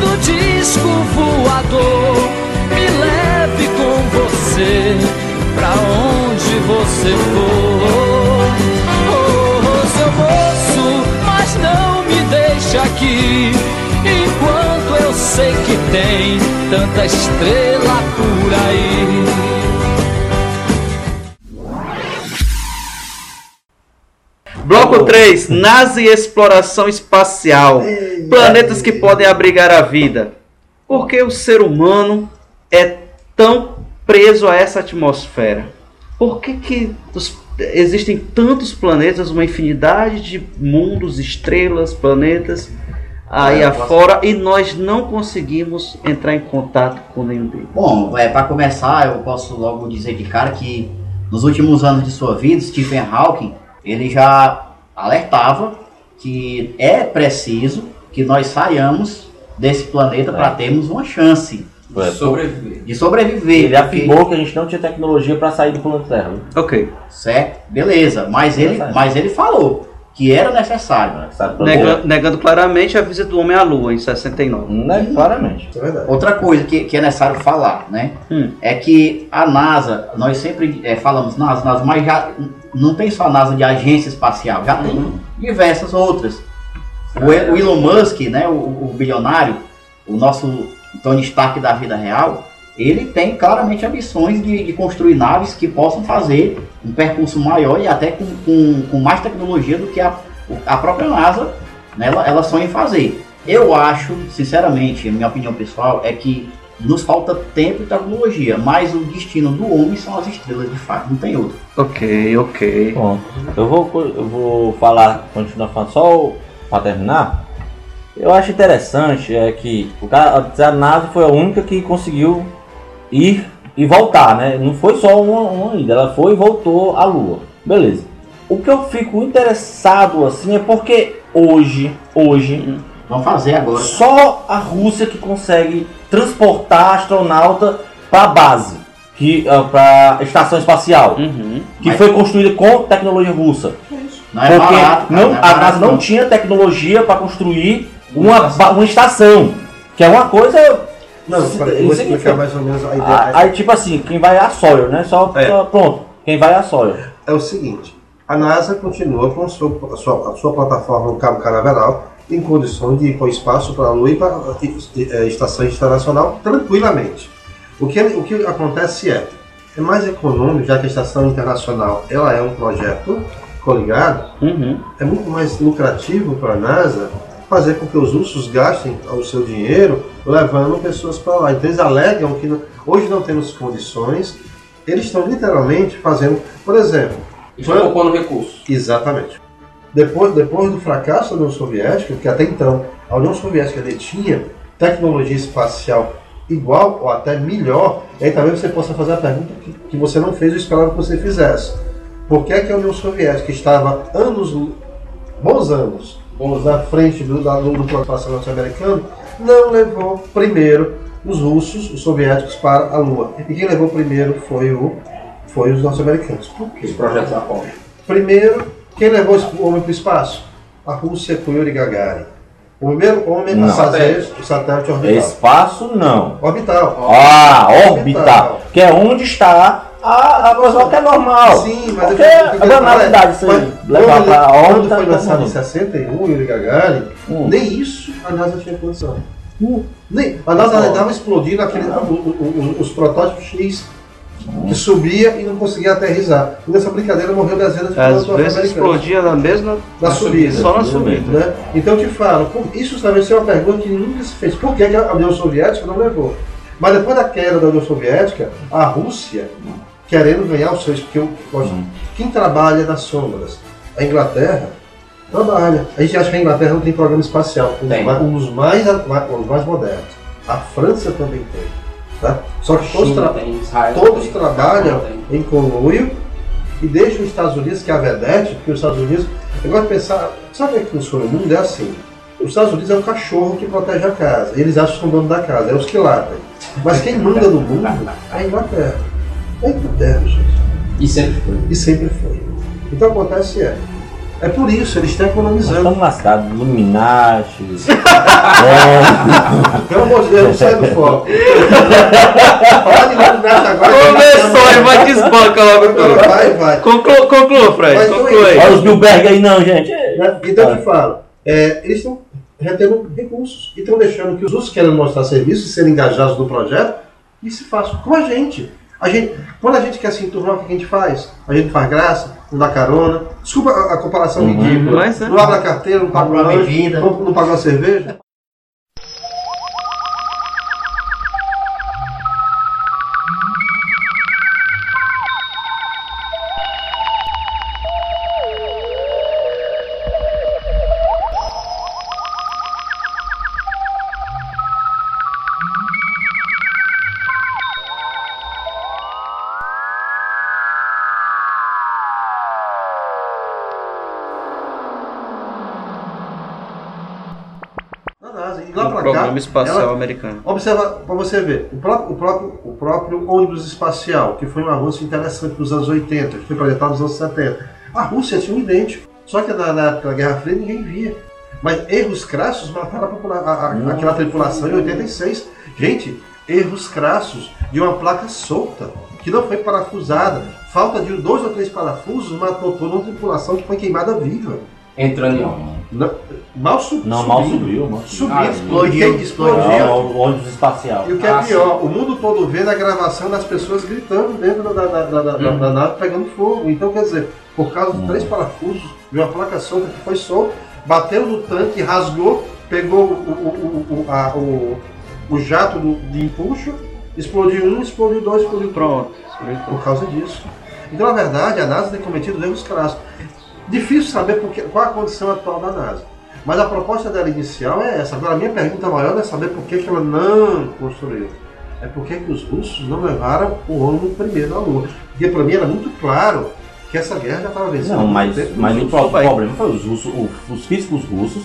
[SPEAKER 10] do disco voador, você for. Oh, seu moço, mas não me deixe aqui, enquanto eu sei que tem tanta estrela por aí.
[SPEAKER 2] Bloco 3, NASA e exploração espacial. Planetas que podem abrigar a vida. Por que o ser humano é tão preso a essa atmosfera? Por que, que os- existem tantos planetas, uma infinidade de mundos, estrelas, planetas aí
[SPEAKER 4] É,
[SPEAKER 2] afora e nós não conseguimos entrar em contato com nenhum deles?
[SPEAKER 4] Bom, é, para começar, eu posso logo dizer de cara que nos últimos anos de sua vida, Stephen Hawking, ele já alertava que é preciso que nós saiamos desse planeta para termos uma chance
[SPEAKER 3] É,
[SPEAKER 6] Sobreviver.
[SPEAKER 4] de sobreviver.
[SPEAKER 3] Ele
[SPEAKER 4] porque-
[SPEAKER 3] afirmou que a gente não tinha tecnologia para sair do planeta Terra. viu?
[SPEAKER 2] Ok.
[SPEAKER 4] Certo? Beleza, mas ele, mas ele falou que era necessário.
[SPEAKER 3] Sabe pra
[SPEAKER 2] Nega- negando claramente a visita do homem à Lua em 69.
[SPEAKER 3] Né? Claramente.
[SPEAKER 5] É.
[SPEAKER 4] Outra coisa que, que é necessário falar, né?
[SPEAKER 2] Hum.
[SPEAKER 4] É que a NASA, nós sempre é, falamos NASA, NASA, mas já não tem só a NASA de agência espacial, já tem diversas outras. O, E- o Elon Musk, né, o, o bilionário, o nosso Tony Stark da vida real, ele tem claramente ambições de, de construir naves que possam fazer um percurso maior e até com, com, com mais tecnologia do que a, a própria NASA né, ela, ela sonha em fazer. Eu acho, sinceramente, a minha opinião pessoal é que nos falta tempo e tecnologia, mas o destino do homem são as estrelas de fato, não tem outro.
[SPEAKER 2] Ok, ok.
[SPEAKER 3] Bom, eu vou, eu vou falar, continuar falando só para terminar. Eu acho interessante é que o cara, a NASA foi a única que conseguiu ir e voltar, né? Não foi só uma, uma ida, ela foi e voltou à Lua. Beleza. O que eu fico interessado assim é porque hoje, hoje,
[SPEAKER 4] Vamos fazer agora.
[SPEAKER 3] só a Rússia que consegue transportar astronauta para a base, que para estação espacial,
[SPEAKER 2] Uhum.
[SPEAKER 3] que
[SPEAKER 4] Mas-
[SPEAKER 3] foi construída com tecnologia russa.
[SPEAKER 4] Não é
[SPEAKER 3] Porque
[SPEAKER 4] barato, cara,
[SPEAKER 3] não,
[SPEAKER 4] não é
[SPEAKER 3] a NASA não tinha tecnologia para construir uma, uma estação, que é uma coisa.
[SPEAKER 5] Não, eu vou explicar mais ou menos a ideia.
[SPEAKER 3] Aí, tipo assim, quem vai é a Sawyer, né? Só,
[SPEAKER 5] É.
[SPEAKER 3] só- pronto. Quem vai é a Sawyer.
[SPEAKER 5] é o seguinte: a NASA continua com a sua, a sua, a sua plataforma no Cabo Canaveral em condições de ir para o espaço, para a Lua e para a Estação Internacional tranquilamente. O que, o que acontece é, é mais econômico, já que a Estação Internacional ela é um projeto coligado,
[SPEAKER 2] Uhum.
[SPEAKER 5] é muito mais lucrativo para a NASA fazer com que os russos gastem o seu dinheiro levando pessoas para lá. Então eles alegam que não- hoje não temos condições, eles estão literalmente fazendo, por exemplo,
[SPEAKER 6] Estão poupando recursos.
[SPEAKER 5] Exatamente. Depois, depois do fracasso da União Soviética, que até então a União Soviética detinha tecnologia espacial igual ou até melhor, e aí talvez você possa fazer a pergunta que, que você não fez, eu esperava que você fizesse. Por que, é que a União Soviética estava anos, bons anos,
[SPEAKER 6] Bons
[SPEAKER 5] na frente do, da, do, do norte-americano, não levou primeiro os russos, os soviéticos, para a Lua. E quem levou primeiro foi, o, foi os norte-americanos. Por quê?
[SPEAKER 6] Os projetos Apollo.
[SPEAKER 5] Primeiro, quem levou o homem para o espaço? A Rússia com Yuri Gagarin. O primeiro homem
[SPEAKER 3] Não.
[SPEAKER 5] a fazer o satélite orbital.
[SPEAKER 3] Espaço não.
[SPEAKER 5] Orbital.
[SPEAKER 3] Ah,
[SPEAKER 5] Orbital.
[SPEAKER 3] orbital. Que é onde está a, a coisa que é normal.
[SPEAKER 5] Sim, mas
[SPEAKER 3] Porque
[SPEAKER 5] eu- eu-
[SPEAKER 3] é banalidade isso aí. Levar
[SPEAKER 5] quando
[SPEAKER 3] pra
[SPEAKER 5] Quando foi lançado em
[SPEAKER 3] todo mundo.
[SPEAKER 5] 61, Yuri Gagarin,
[SPEAKER 3] Hum.
[SPEAKER 5] nem isso a NASA tinha condição. Nem, a NASA estava explodindo aquele, o- o- o- os protótipos X que subia e não conseguia aterrissar. E nessa brincadeira morreu dezenas de
[SPEAKER 2] Às
[SPEAKER 5] pilotos
[SPEAKER 2] vezes explodia na mesma.
[SPEAKER 5] Na subida.
[SPEAKER 2] Só na subida.
[SPEAKER 5] Né? Então eu te falo, isso também é uma pergunta que nunca se fez. Por que a União Soviética não levou? Mas depois da queda da União Soviética, a Rússia, querendo ganhar os seus. Porque eu, gosto- quem trabalha nas sombras? A Inglaterra trabalha. A gente acha que a Inglaterra não tem programa espacial. Os,
[SPEAKER 6] Tem.
[SPEAKER 5] ma- os mais, os mais modernos. A França também tem. Tá? Só que todos, tra-
[SPEAKER 6] tem, Israel
[SPEAKER 5] todos
[SPEAKER 6] tem,
[SPEAKER 5] trabalham em conluio e deixam os Estados Unidos, que é a vedete, porque os Estados Unidos. Eu gosto de pensar, sabe como é que funciona o mundo? É assim. Os Estados Unidos é um cachorro que protege a casa. Eles acham que são dono da casa, é os que latem. Mas quem manda no mundo é a Inglaterra. É Inglaterra, gente.
[SPEAKER 6] E sempre foi.
[SPEAKER 5] E sempre foi. Então acontece é. É por isso, eles estão
[SPEAKER 3] Nós
[SPEAKER 5] economizando.
[SPEAKER 3] estamos lascados, Illuminati. [LAUGHS]
[SPEAKER 5] Pelo amor de Deus, não sai do foco. Falar de Illuminati agora.
[SPEAKER 2] Começou e vai desbanca logo tudo.
[SPEAKER 5] Vai, vai.
[SPEAKER 2] Conclua, conclua Fred,
[SPEAKER 5] Mas não é
[SPEAKER 2] conclua aí.
[SPEAKER 3] Olha os Bilberg aí não, gente.
[SPEAKER 5] Né? Então eu te falo, é, eles estão retendo recursos e estão deixando que os outros querem mostrar serviço e serem engajados no projeto e se façam com a gente. A gente. Quando a gente quer se enturmar, o que a gente faz? A gente faz graça, não dá carona. Desculpa a, a comparação ridícula.
[SPEAKER 2] mas é.
[SPEAKER 5] Não abre a carteira, não paga uma
[SPEAKER 4] bebida.
[SPEAKER 5] não, não paga uma cerveja.
[SPEAKER 2] Programa espacial
[SPEAKER 5] ela-
[SPEAKER 2] americano.
[SPEAKER 5] Observa para você ver, o próprio, o, próprio, o próprio ônibus espacial, que foi um avanço interessante nos anos 80, que foi projetado nos anos 70. A Rússia tinha um idêntico, só que na, na época da Guerra Fria ninguém via. Mas erros crassos mataram a a- a- aquela tripulação em 86. Gente, erros crassos de uma placa solta, que não foi parafusada. Falta de dois ou três parafusos matou toda uma tripulação que foi queimada viva.
[SPEAKER 6] Entrando em onda.
[SPEAKER 5] Não, mal subiu.
[SPEAKER 3] Não, mal subiu, mal
[SPEAKER 5] Subiu,
[SPEAKER 6] Ah,
[SPEAKER 5] explodiu, explodiu.
[SPEAKER 3] Não, o ônibus espacial.
[SPEAKER 5] E o que é
[SPEAKER 6] Ah,
[SPEAKER 5] pior, o mundo todo vendo a gravação das pessoas gritando dentro da, da, da, da- da-
[SPEAKER 6] Hum.
[SPEAKER 5] da nave pegando fogo. Então, quer dizer, por causa de três parafusos de uma placa solta que foi solta, bateu no tanque, rasgou, pegou o, o, o, o, a- o, o jato de empuxo, explodiu um, explodiu dois, explodiu
[SPEAKER 2] Pronto.
[SPEAKER 5] por causa disso. Então, na verdade, a NASA tem cometido erros crassos. Difícil saber porque, qual a condição atual da NASA. Mas a proposta dela inicial é essa. Agora, a minha pergunta maior é saber por que, que ela não construiu. É por que que os russos não levaram o homem primeiro à Lua. Porque, para mim, era muito claro que essa guerra já estava vencida.
[SPEAKER 3] Não, mas,
[SPEAKER 5] tempo.
[SPEAKER 3] mas o problema foi os, russos, os físicos russos,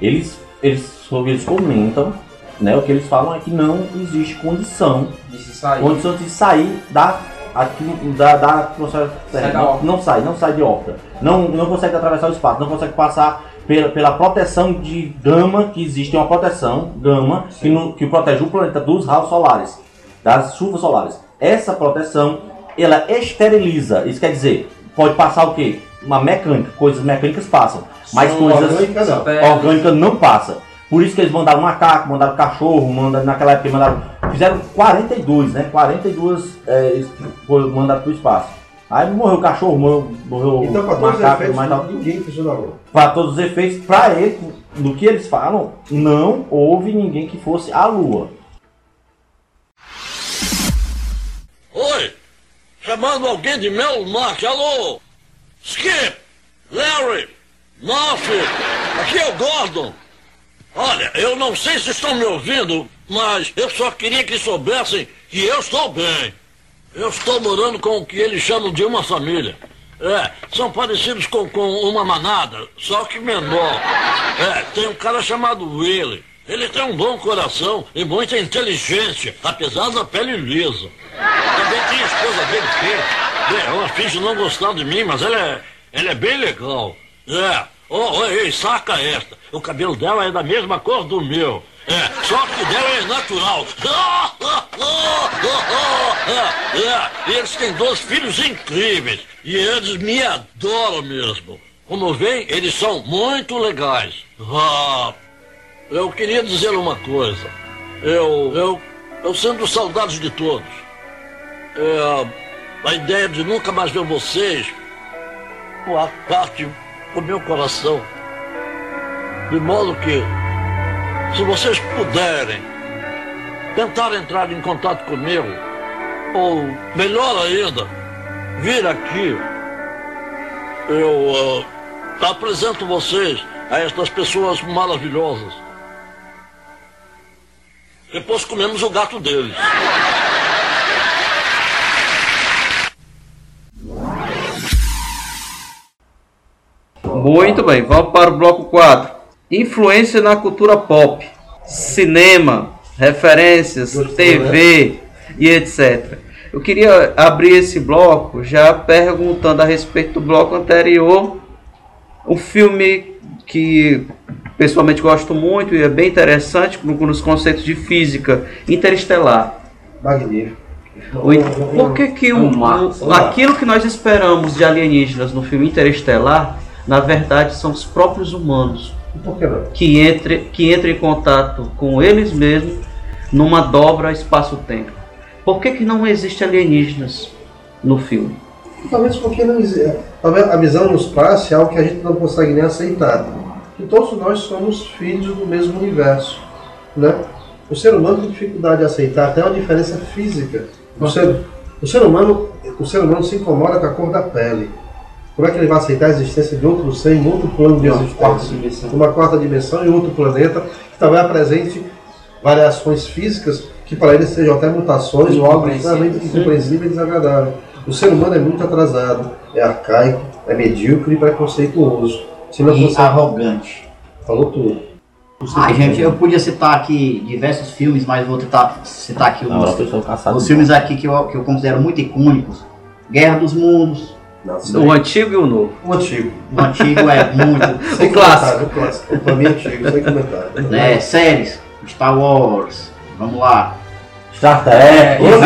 [SPEAKER 3] eles, eles, eles comentam, né, o que eles falam é que não existe condição,
[SPEAKER 6] De se sair.
[SPEAKER 3] condição de sair da, atmo- da, da atmosfera
[SPEAKER 6] da
[SPEAKER 3] Não, não sai, não sai de órbita. Não, não consegue atravessar o espaço, não consegue passar pela, pela proteção de gama, que existe uma proteção, gama, que, no- que protege o planeta dos raios solares, das chuvas solares. Essa proteção, ela esteriliza, isso quer dizer, pode passar o quê? Uma mecânica, coisas mecânicas passam, mas
[SPEAKER 5] São
[SPEAKER 3] coisas
[SPEAKER 5] orgânicas, não.
[SPEAKER 3] Orgânica não passa. Por isso que eles mandaram macaco, mandaram cachorro, mandaram, naquela época mandaram. Fizeram 42, né? 42 é, foi mandado pro espaço. Aí morreu o cachorro, morreu, morreu
[SPEAKER 5] Então, para
[SPEAKER 3] o
[SPEAKER 5] os
[SPEAKER 3] macaco,
[SPEAKER 5] efeitos,
[SPEAKER 3] mas tal.
[SPEAKER 5] ninguém Lua.
[SPEAKER 3] Para todos os efeitos, para ele, no que eles falam, não houve ninguém que fosse à Lua.
[SPEAKER 11] Oi! Chamando alguém de Mel Norte, alô! Skip! Larry! Murphy! Aqui é o Gordon! Olha, eu não sei se estão me ouvindo, mas eu só queria que soubessem que eu estou bem. Eu estou morando com o que eles chamam de uma família. É, são parecidos com, com uma manada, só que menor. É, tem um cara chamado Willie. Ele tem um bom coração e muita inteligência, apesar da pele lisa. Também tem a esposa dele, Kate. Bem, ela finge não gostar de mim, mas ela é, ela é bem legal. É, oh, ei, saca esta. O cabelo dela é da mesma cor do meu. É, só que dela é natural. [LAUGHS] É, eles têm dois filhos incríveis. E eles me adoram mesmo. Como vem, eles são muito legais. Ah, eu queria dizer uma coisa. Eu, eu, eu sinto saudades de todos. é, a ideia de nunca mais ver vocês uma parte do meu coração. De modo que, se vocês puderem tentar entrar em contato comigo, ou melhor ainda, vir aqui, eu ah, apresento vocês a estas pessoas maravilhosas. Depois comemos o gato deles.
[SPEAKER 2] Muito bem, vamos para o bloco 4. Influência na cultura pop, cinema, referências, TV e etc. Eu queria abrir esse bloco já perguntando a respeito do bloco anterior. Um filme que pessoalmente gosto muito e é bem interessante nos conceitos de física, Interestelar.
[SPEAKER 5] Magnífico.
[SPEAKER 2] Por que, que o- o- aquilo que nós esperamos de alienígenas no filme Interestelar, na verdade, são os próprios humanos
[SPEAKER 5] que
[SPEAKER 2] entram que entram em contato com eles mesmos numa dobra espaço-tempo? Por que, que não existe alienígenas no filme?
[SPEAKER 5] Talvez porque não existe. A visão no espaço é algo que a gente não consegue nem aceitar. Que todos nós somos filhos do mesmo universo. Né? O ser humano tem dificuldade de aceitar até uma diferença física. O ser, o ser humano, o ser humano se incomoda com a cor da pele. Como é que ele vai aceitar a existência de outro ser em outro plano de existência? Uma quarta dimensão em outro planeta que talvez apresente variações físicas que para ele sejam até mutações ou algo extremamente incompreensível e desagradável. O ser humano é muito atrasado, é arcaico, é medíocre e preconceituoso. Se não
[SPEAKER 4] E arrogante.
[SPEAKER 5] Falou tudo.
[SPEAKER 4] Ai, gente, eu podia citar aqui diversos filmes, mas vou tentar citar aqui
[SPEAKER 3] cansada.
[SPEAKER 4] os filmes aqui que eu, que eu considero muito icônicos. Guerra dos Mundos.
[SPEAKER 2] O antigo e o novo.
[SPEAKER 5] O antigo.
[SPEAKER 4] O antigo é muito.
[SPEAKER 5] Sem [LAUGHS]
[SPEAKER 2] O clássico.
[SPEAKER 5] O clássico. Pra mim é antigo, sem comentário.
[SPEAKER 4] né, [LAUGHS] séries. Star Wars. Vamos lá.
[SPEAKER 3] Star Trek.
[SPEAKER 2] Não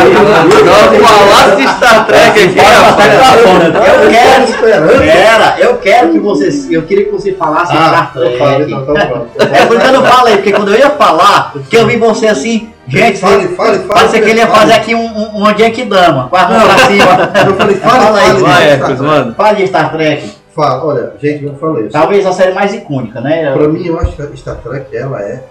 [SPEAKER 2] falasse de Star Trek aqui, rapaz.
[SPEAKER 4] Eu quero.
[SPEAKER 5] esperando.
[SPEAKER 4] Pera, eu quero que vocês. Eu queria que você falasse Star
[SPEAKER 5] eu falo,
[SPEAKER 4] Trek.
[SPEAKER 5] então pronto.
[SPEAKER 4] É por isso que eu não falei, porque quando eu ia falar, que eu vi você assim, gente,
[SPEAKER 5] Fale, fale, fale.
[SPEAKER 4] parecia que ele ia fazer aqui um, um, uma Genkidama, com a mão pra cima.
[SPEAKER 5] Eu falei, fale,
[SPEAKER 4] Fala aí.
[SPEAKER 2] Vai, mano.
[SPEAKER 4] Fala de Star Trek.
[SPEAKER 5] Fala, olha, gente, eu falei.
[SPEAKER 4] Talvez a série mais icônica, né?
[SPEAKER 5] Pra mim, eu acho que Star Trek, ela é,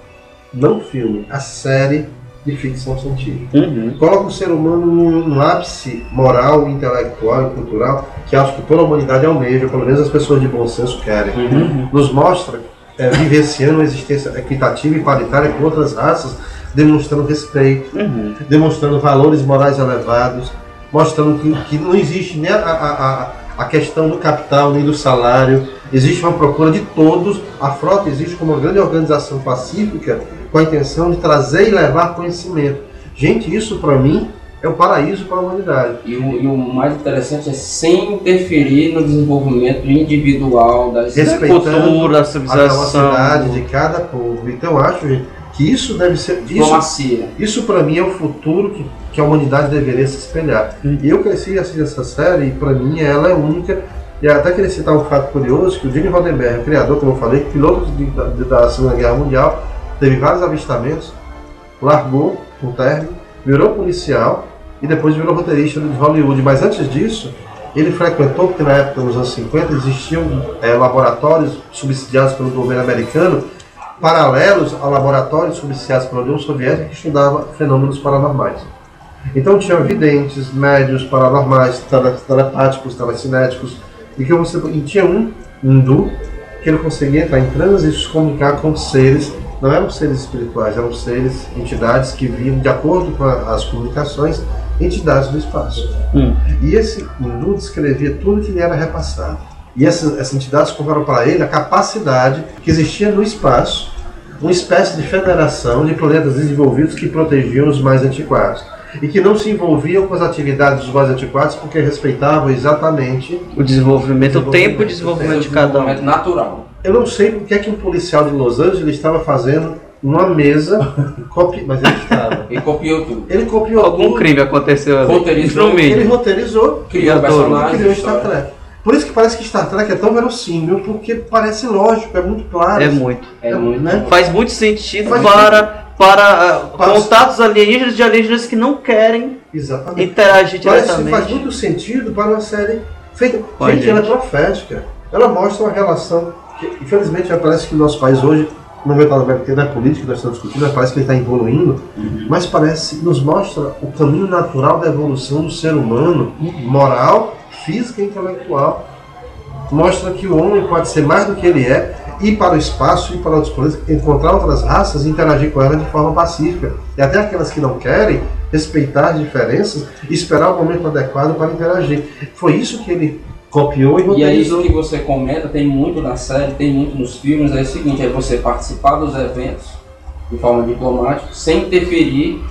[SPEAKER 5] não filme, a série de ficção científica.
[SPEAKER 2] Uhum.
[SPEAKER 5] Coloca o ser humano num, ápice moral, intelectual e cultural que acho que toda a humanidade almeja, pelo menos as pessoas de bom senso querem. Nos mostra é, vivenciando uma existência equitativa e paritária com outras raças, demonstrando respeito, demonstrando valores morais elevados, mostrando que, que não existe nem a, a, a, a questão do capital nem do salário, existe uma procura de todos. A frota existe como uma grande organização pacífica com a intenção de trazer e levar conhecimento. Gente, isso para mim é o paraíso para a humanidade.
[SPEAKER 6] E o, e o mais interessante é sem interferir no desenvolvimento individual das
[SPEAKER 5] Respeitando
[SPEAKER 2] Cultura,
[SPEAKER 5] a
[SPEAKER 2] civilização.
[SPEAKER 5] capacidade de cada povo. Então eu acho gente, que isso deve ser. Isso,
[SPEAKER 6] diplomacia.
[SPEAKER 5] isso para mim é o futuro que, que a humanidade deveria se espelhar. E eu cresci assistindo essa série e para mim ela é única. E até queria citar um fato curioso, que o Gene Roddenberry, o criador, como eu falei, piloto de- da, da Segunda Guerra Mundial, teve vários avistamentos, largou o terno, virou policial e depois virou roteirista de Hollywood. Mas antes disso, ele frequentou, porque na época, nos anos 50, existiam eh, laboratórios subsidiados pelo governo americano, paralelos a laboratórios subsidiados pela União Soviética que estudava fenômenos paranormais. Então tinha videntes, médios, paranormais, tele- telepáticos, telecinéticos, e que você e tinha um hindu que ele conseguia entrar em transe e se comunicar com seres, não eram seres espirituais, eram seres, entidades que vinham de acordo com a- as comunicações, entidades do espaço.
[SPEAKER 2] Hum.
[SPEAKER 5] E esse hindu descrevia tudo que lhe era repassado. E essas, essas entidades contaram para ele a capacidade que existia no espaço, uma espécie de federação de planetas desenvolvidos que protegiam os mais antiquados. E que não se envolviam com as atividades dos mais antiquados porque respeitavam exatamente
[SPEAKER 2] O desenvolvimento, o tempo de desenvolvimento de cada um.
[SPEAKER 6] Desenvolvimento natural.
[SPEAKER 5] eu não sei o que é que um policial de Los Angeles estava fazendo numa mesa, [LAUGHS] copi... mas ele estava.
[SPEAKER 6] E copiou tudo.
[SPEAKER 5] Ele copiou
[SPEAKER 2] Algum
[SPEAKER 5] tudo,
[SPEAKER 2] crime aconteceu ali.
[SPEAKER 6] Roteirizou.
[SPEAKER 5] Ele roteirizou
[SPEAKER 6] Criou personagens.
[SPEAKER 5] criou Star Trek. Por isso que parece que Star Trek é tão verossímil, porque parece lógico, é muito claro.
[SPEAKER 2] É muito.
[SPEAKER 6] É muito.
[SPEAKER 5] né?
[SPEAKER 2] Faz muito sentido
[SPEAKER 5] Faz
[SPEAKER 2] para para ah,
[SPEAKER 5] Para-
[SPEAKER 2] contatos alienígenas de alienígenas que não querem
[SPEAKER 5] Exatamente.
[SPEAKER 2] interagir
[SPEAKER 5] Parece que
[SPEAKER 2] diretamente.
[SPEAKER 5] faz muito sentido para uma série feita.
[SPEAKER 2] Com a
[SPEAKER 5] gente, ela é
[SPEAKER 2] gente.
[SPEAKER 5] profética. Ela mostra uma relação. Que, infelizmente, já parece que o nosso país hoje, no momento da da política que nós estamos discutindo, parece que ele está evoluindo, mas parece nos mostra o caminho natural da evolução do ser humano, moral, física e intelectual. Mostra que o homem pode ser mais do que ele é, ir para o espaço, ir para outros planetas, encontrar outras raças e interagir com elas de forma pacífica. E até aquelas que não querem, respeitar as diferenças e esperar o momento adequado para interagir. Foi isso que ele copiou e
[SPEAKER 6] E é isso
[SPEAKER 5] roteirizou.
[SPEAKER 6] que você comenta, tem muito na série, tem muito nos filmes, é o seguinte, é você participar dos eventos de forma diplomática, sem interferir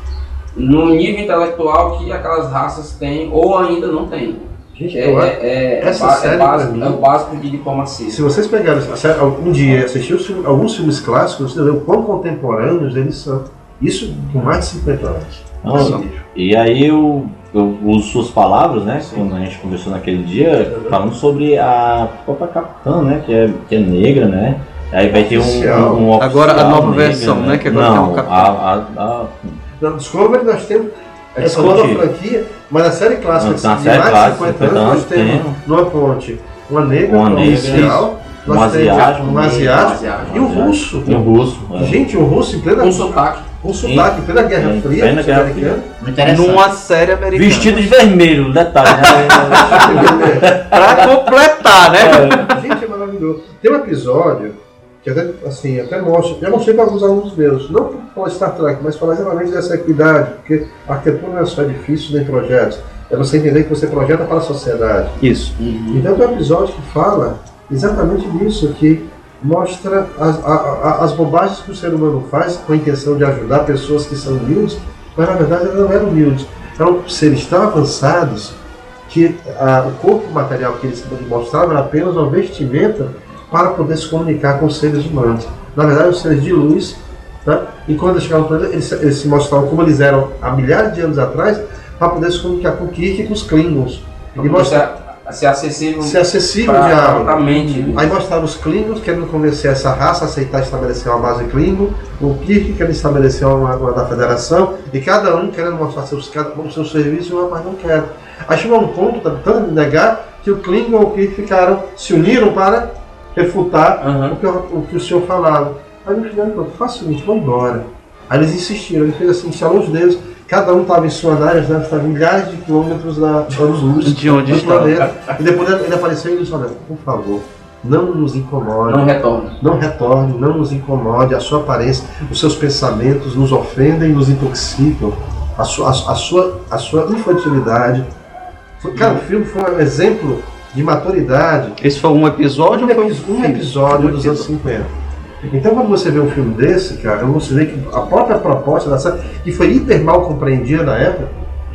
[SPEAKER 6] no nível intelectual que aquelas raças têm ou ainda não têm.
[SPEAKER 5] Gente,
[SPEAKER 6] É,
[SPEAKER 5] eu acho-
[SPEAKER 6] é, é,
[SPEAKER 5] essa
[SPEAKER 6] ba-
[SPEAKER 5] série,
[SPEAKER 6] é, básico,
[SPEAKER 5] mim-
[SPEAKER 6] é o básico de diplomacia.
[SPEAKER 5] Se vocês pegarem a série, algum dia e assistir os filmes- alguns filmes clássicos, você vê o quão contemporâneos eles são. Isso com mais de 50 anos. Nível.
[SPEAKER 3] E aí eu, eu uso suas palavras, né? Quando a gente conversou naquele dia, falando sobre a própria capitã, né? Que é, que é negra, né? Aí vai ter um, um, um
[SPEAKER 2] Agora a nova
[SPEAKER 3] negra,
[SPEAKER 2] versão, né, que agora
[SPEAKER 3] Não,
[SPEAKER 2] tem um capitão.
[SPEAKER 3] a, a, a,
[SPEAKER 5] Na Discovery nós temos
[SPEAKER 3] É
[SPEAKER 5] essa nova
[SPEAKER 3] discutível.
[SPEAKER 5] franquia, mas na série clássica
[SPEAKER 3] Na
[SPEAKER 5] de
[SPEAKER 3] série
[SPEAKER 5] mais de
[SPEAKER 3] clássica,
[SPEAKER 5] 50
[SPEAKER 3] 50
[SPEAKER 5] anos, nós
[SPEAKER 3] anos,
[SPEAKER 5] temos
[SPEAKER 3] tem.
[SPEAKER 5] numa ponte uma negra,
[SPEAKER 3] Uma negra,
[SPEAKER 5] oficial,
[SPEAKER 3] Um
[SPEAKER 5] nós temos
[SPEAKER 3] asiático,
[SPEAKER 5] um
[SPEAKER 6] um
[SPEAKER 5] asiático e um russo.
[SPEAKER 3] e o russo. é.
[SPEAKER 5] Gente, o russo em plena
[SPEAKER 6] Com sotaque.
[SPEAKER 5] com sotaque, em plena Guerra
[SPEAKER 3] Em
[SPEAKER 5] Fria,
[SPEAKER 3] plena Guerra
[SPEAKER 5] americana.
[SPEAKER 4] Muito interessante.
[SPEAKER 2] Numa série americana.
[SPEAKER 3] Vestido de vermelho, detalhe, né? [LAUGHS] [LAUGHS]
[SPEAKER 2] Pra completar, né?
[SPEAKER 5] Gente, é maravilhoso. Tem um episódio que até, assim, até mostra, já mostrei para alguns alunos meus, não de Star Trek, mas falar exatamente dessa equidade, porque a arquitetura não é só edifícios nem projetos, é você entender que você projeta para a sociedade.
[SPEAKER 2] Isso.
[SPEAKER 5] Então tem um episódio que fala exatamente disso, que mostra as, a- a- as bobagens que o ser humano faz com a intenção de ajudar pessoas que são humildes, mas na verdade elas não eram humildes, eram seres tão avançados que ah, o corpo material que eles mostravam era apenas uma vestimenta para poder se comunicar com os seres humanos. Na verdade, os seres de luz, tá? e quando eles chegaram no planeta, eles, eles se mostravam como eles eram há milhares de anos atrás, para poder se comunicar com o Kirk e com os Klingons. E mostrar
[SPEAKER 6] Ser, ser acessível
[SPEAKER 5] ser acessível
[SPEAKER 6] pra, pra mente. né?
[SPEAKER 5] Aí mostrava os Klingons querendo convencer essa raça a aceitar estabelecer uma base Klingon, o Kirk querendo estabelecer uma, uma da federação, e cada um querendo mostrar seus, cada, seus serviços, e mas não quer. Aí chegou um ponto, tá tentando negar, que o Klingon e o Kirk ficaram, se uniram para refutar
[SPEAKER 6] Aham.
[SPEAKER 5] o, que, o- o que o senhor falava. Aí no final ele falou, faça o seguinte, vamos embora. Aí eles insistiram, ele fez assim, instalou os dedos, cada um estava em sua nave, né, estava milhares de quilômetros da anos-luz
[SPEAKER 2] De onde
[SPEAKER 5] do planeta. E depois ele apareceu e disse, olha, por favor, não nos incomode,
[SPEAKER 6] Não retorna.
[SPEAKER 5] não retorne, não nos incomode, a sua aparência, os seus pensamentos nos ofendem, nos intoxicam, a sua, a, a sua, a sua infantilidade. Cara, o filme foi um exemplo de maturidade,
[SPEAKER 2] Esse foi um episódio
[SPEAKER 5] um,
[SPEAKER 2] ou foi um
[SPEAKER 5] um
[SPEAKER 2] filme?
[SPEAKER 5] episódio
[SPEAKER 2] Um
[SPEAKER 5] dos anos 50. Então, quando você vê um filme desse, cara, você vê que a própria proposta da série, que foi hiper mal compreendida na época,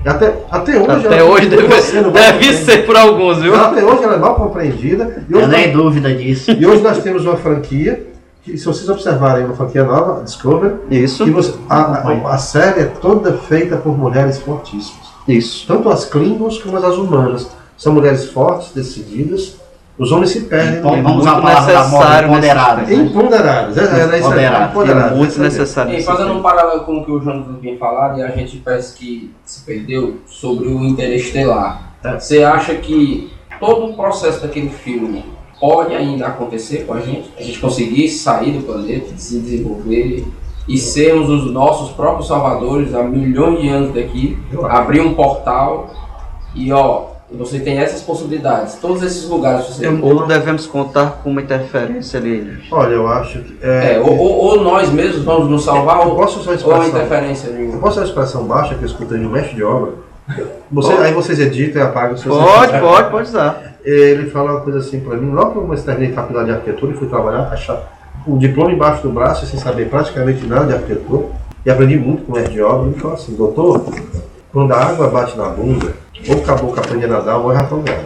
[SPEAKER 5] até, até hoje.
[SPEAKER 2] Até hoje deve, [LAUGHS] deve ser por alguns, viu?
[SPEAKER 5] Até hoje ela é mal compreendida. E hoje,
[SPEAKER 4] Eu nem dúvida disso.
[SPEAKER 5] e hoje nós temos uma franquia, que se vocês observarem, uma franquia nova, a Discovery,
[SPEAKER 2] Isso,
[SPEAKER 5] que você, a, a, a série é toda feita por mulheres fortíssimas.
[SPEAKER 2] isso.
[SPEAKER 5] Tanto as Klingons como as humanas. São mulheres fortes, decididas. Os homens se perdem.
[SPEAKER 4] Então, vamos usar a palavra da moda, empoderadas. né?
[SPEAKER 5] Imponderadas. É, é, é, isso aí,
[SPEAKER 4] Empoderadas.
[SPEAKER 5] empoderadas.
[SPEAKER 2] É muito necessário.
[SPEAKER 6] E fazendo um paralelo com o que o Jonathan tinha falado, e a gente parece que se perdeu sobre o Interestelar.
[SPEAKER 5] É.
[SPEAKER 6] Você acha que todo o processo daquele filme pode ainda acontecer com a gente? A gente conseguir sair do planeta, se desenvolver e sermos os nossos próprios salvadores há milhões de anos daqui, abrir um portal e ó, você tem essas possibilidades. Todos esses lugares você
[SPEAKER 2] Ou devemos contar com uma interferência ali.
[SPEAKER 5] Olha, eu acho que.
[SPEAKER 6] é, ou, ou- ou nós mesmos vamos nos salvar,
[SPEAKER 5] eu
[SPEAKER 6] ou,
[SPEAKER 5] posso usar a
[SPEAKER 6] ou a
[SPEAKER 5] expressão.
[SPEAKER 6] interferência
[SPEAKER 5] Eu
[SPEAKER 6] nenhuma.
[SPEAKER 5] posso usar a expressão baixa que eu escutei um mestre de obra? Você, aí vocês editam e apagam os seus
[SPEAKER 2] Pode, pode, pode usar.
[SPEAKER 5] Ele fala uma coisa assim pra mim, logo que eu terminei a faculdade de arquitetura e fui trabalhar, achar um diploma embaixo do braço, sem saber praticamente nada de arquitetura, e aprendi muito com o mestre de obra, ele falou assim, doutor, quando a água bate na bunda, ou o caboclo aprende a nadar, ou morre afogado.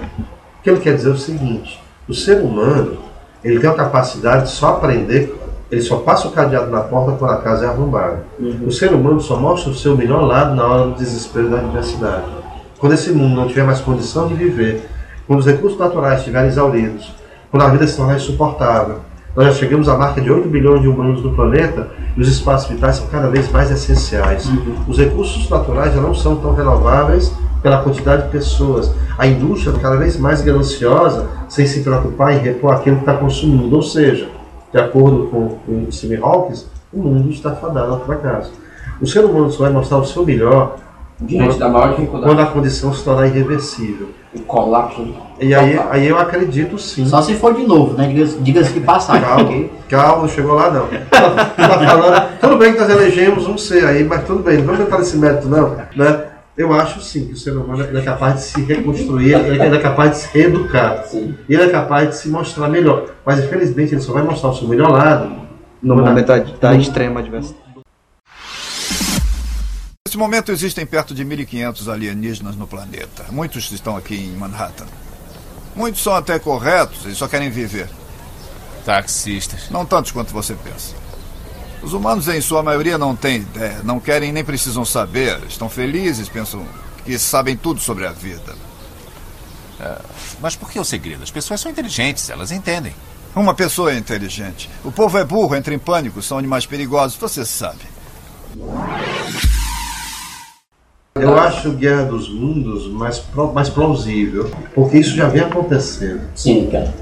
[SPEAKER 5] O que ele quer dizer é o seguinte, o ser humano, ele tem a capacidade de só aprender, ele só passa o cadeado na porta quando a casa é arrombada. O ser humano só mostra o seu melhor lado na hora do desespero da adversidade. Quando esse mundo não tiver mais condição de viver, quando os recursos naturais estiverem exauridos, quando a vida se tornar insuportável, Nós já chegamos à marca de 8 bilhões de humanos no planeta e os espaços vitais são cada vez mais essenciais. Os recursos naturais já não são tão renováveis pela quantidade de pessoas. A indústria cada vez mais gananciosa sem se preocupar em repor aquilo que está consumindo. Ou seja, de acordo com o Stephen Hawking, o mundo está fadado ao fracasso. O ser humano só vai mostrar o seu melhor
[SPEAKER 6] Diante da maior dificuldade.
[SPEAKER 5] quando a condição se tornar irreversível.
[SPEAKER 6] O colapso.
[SPEAKER 5] E aí, aí eu acredito sim.
[SPEAKER 4] Só se for de novo, né? Diga-se diga de passagem.
[SPEAKER 5] Calma,
[SPEAKER 4] porque-
[SPEAKER 5] calma, não chegou lá não. Tá, [LAUGHS] tá falando, tudo bem que nós elegemos um ser aí, mas tudo bem, não vamos entrar nesse mérito não, né? Eu acho sim que o ser humano é capaz de se reconstruir, ele é capaz de se reeducar,
[SPEAKER 6] Sim.
[SPEAKER 5] e ele é capaz de se mostrar melhor. Mas infelizmente ele só vai mostrar o seu melhor lado
[SPEAKER 2] No momento da, da extrema adversidade.
[SPEAKER 7] Nesse momento existem perto de 1.500 alienígenas no planeta. Muitos estão aqui em Manhattan. Muitos são até corretos e só querem viver.
[SPEAKER 8] Taxistas.
[SPEAKER 7] Não tantos quanto você pensa. Os humanos, em sua maioria, não têm ideia, não querem nem precisam saber. Estão felizes, pensam que sabem tudo sobre a vida.
[SPEAKER 8] É, Mas por que o segredo? As pessoas são inteligentes, elas entendem.
[SPEAKER 7] Uma pessoa é inteligente. O povo é burro, entra em pânico, são animais perigosos, você sabe.
[SPEAKER 5] Eu acho Guerra dos Mundos mais, mais plausível, porque isso já vem acontecendo.
[SPEAKER 6] Sim, cara.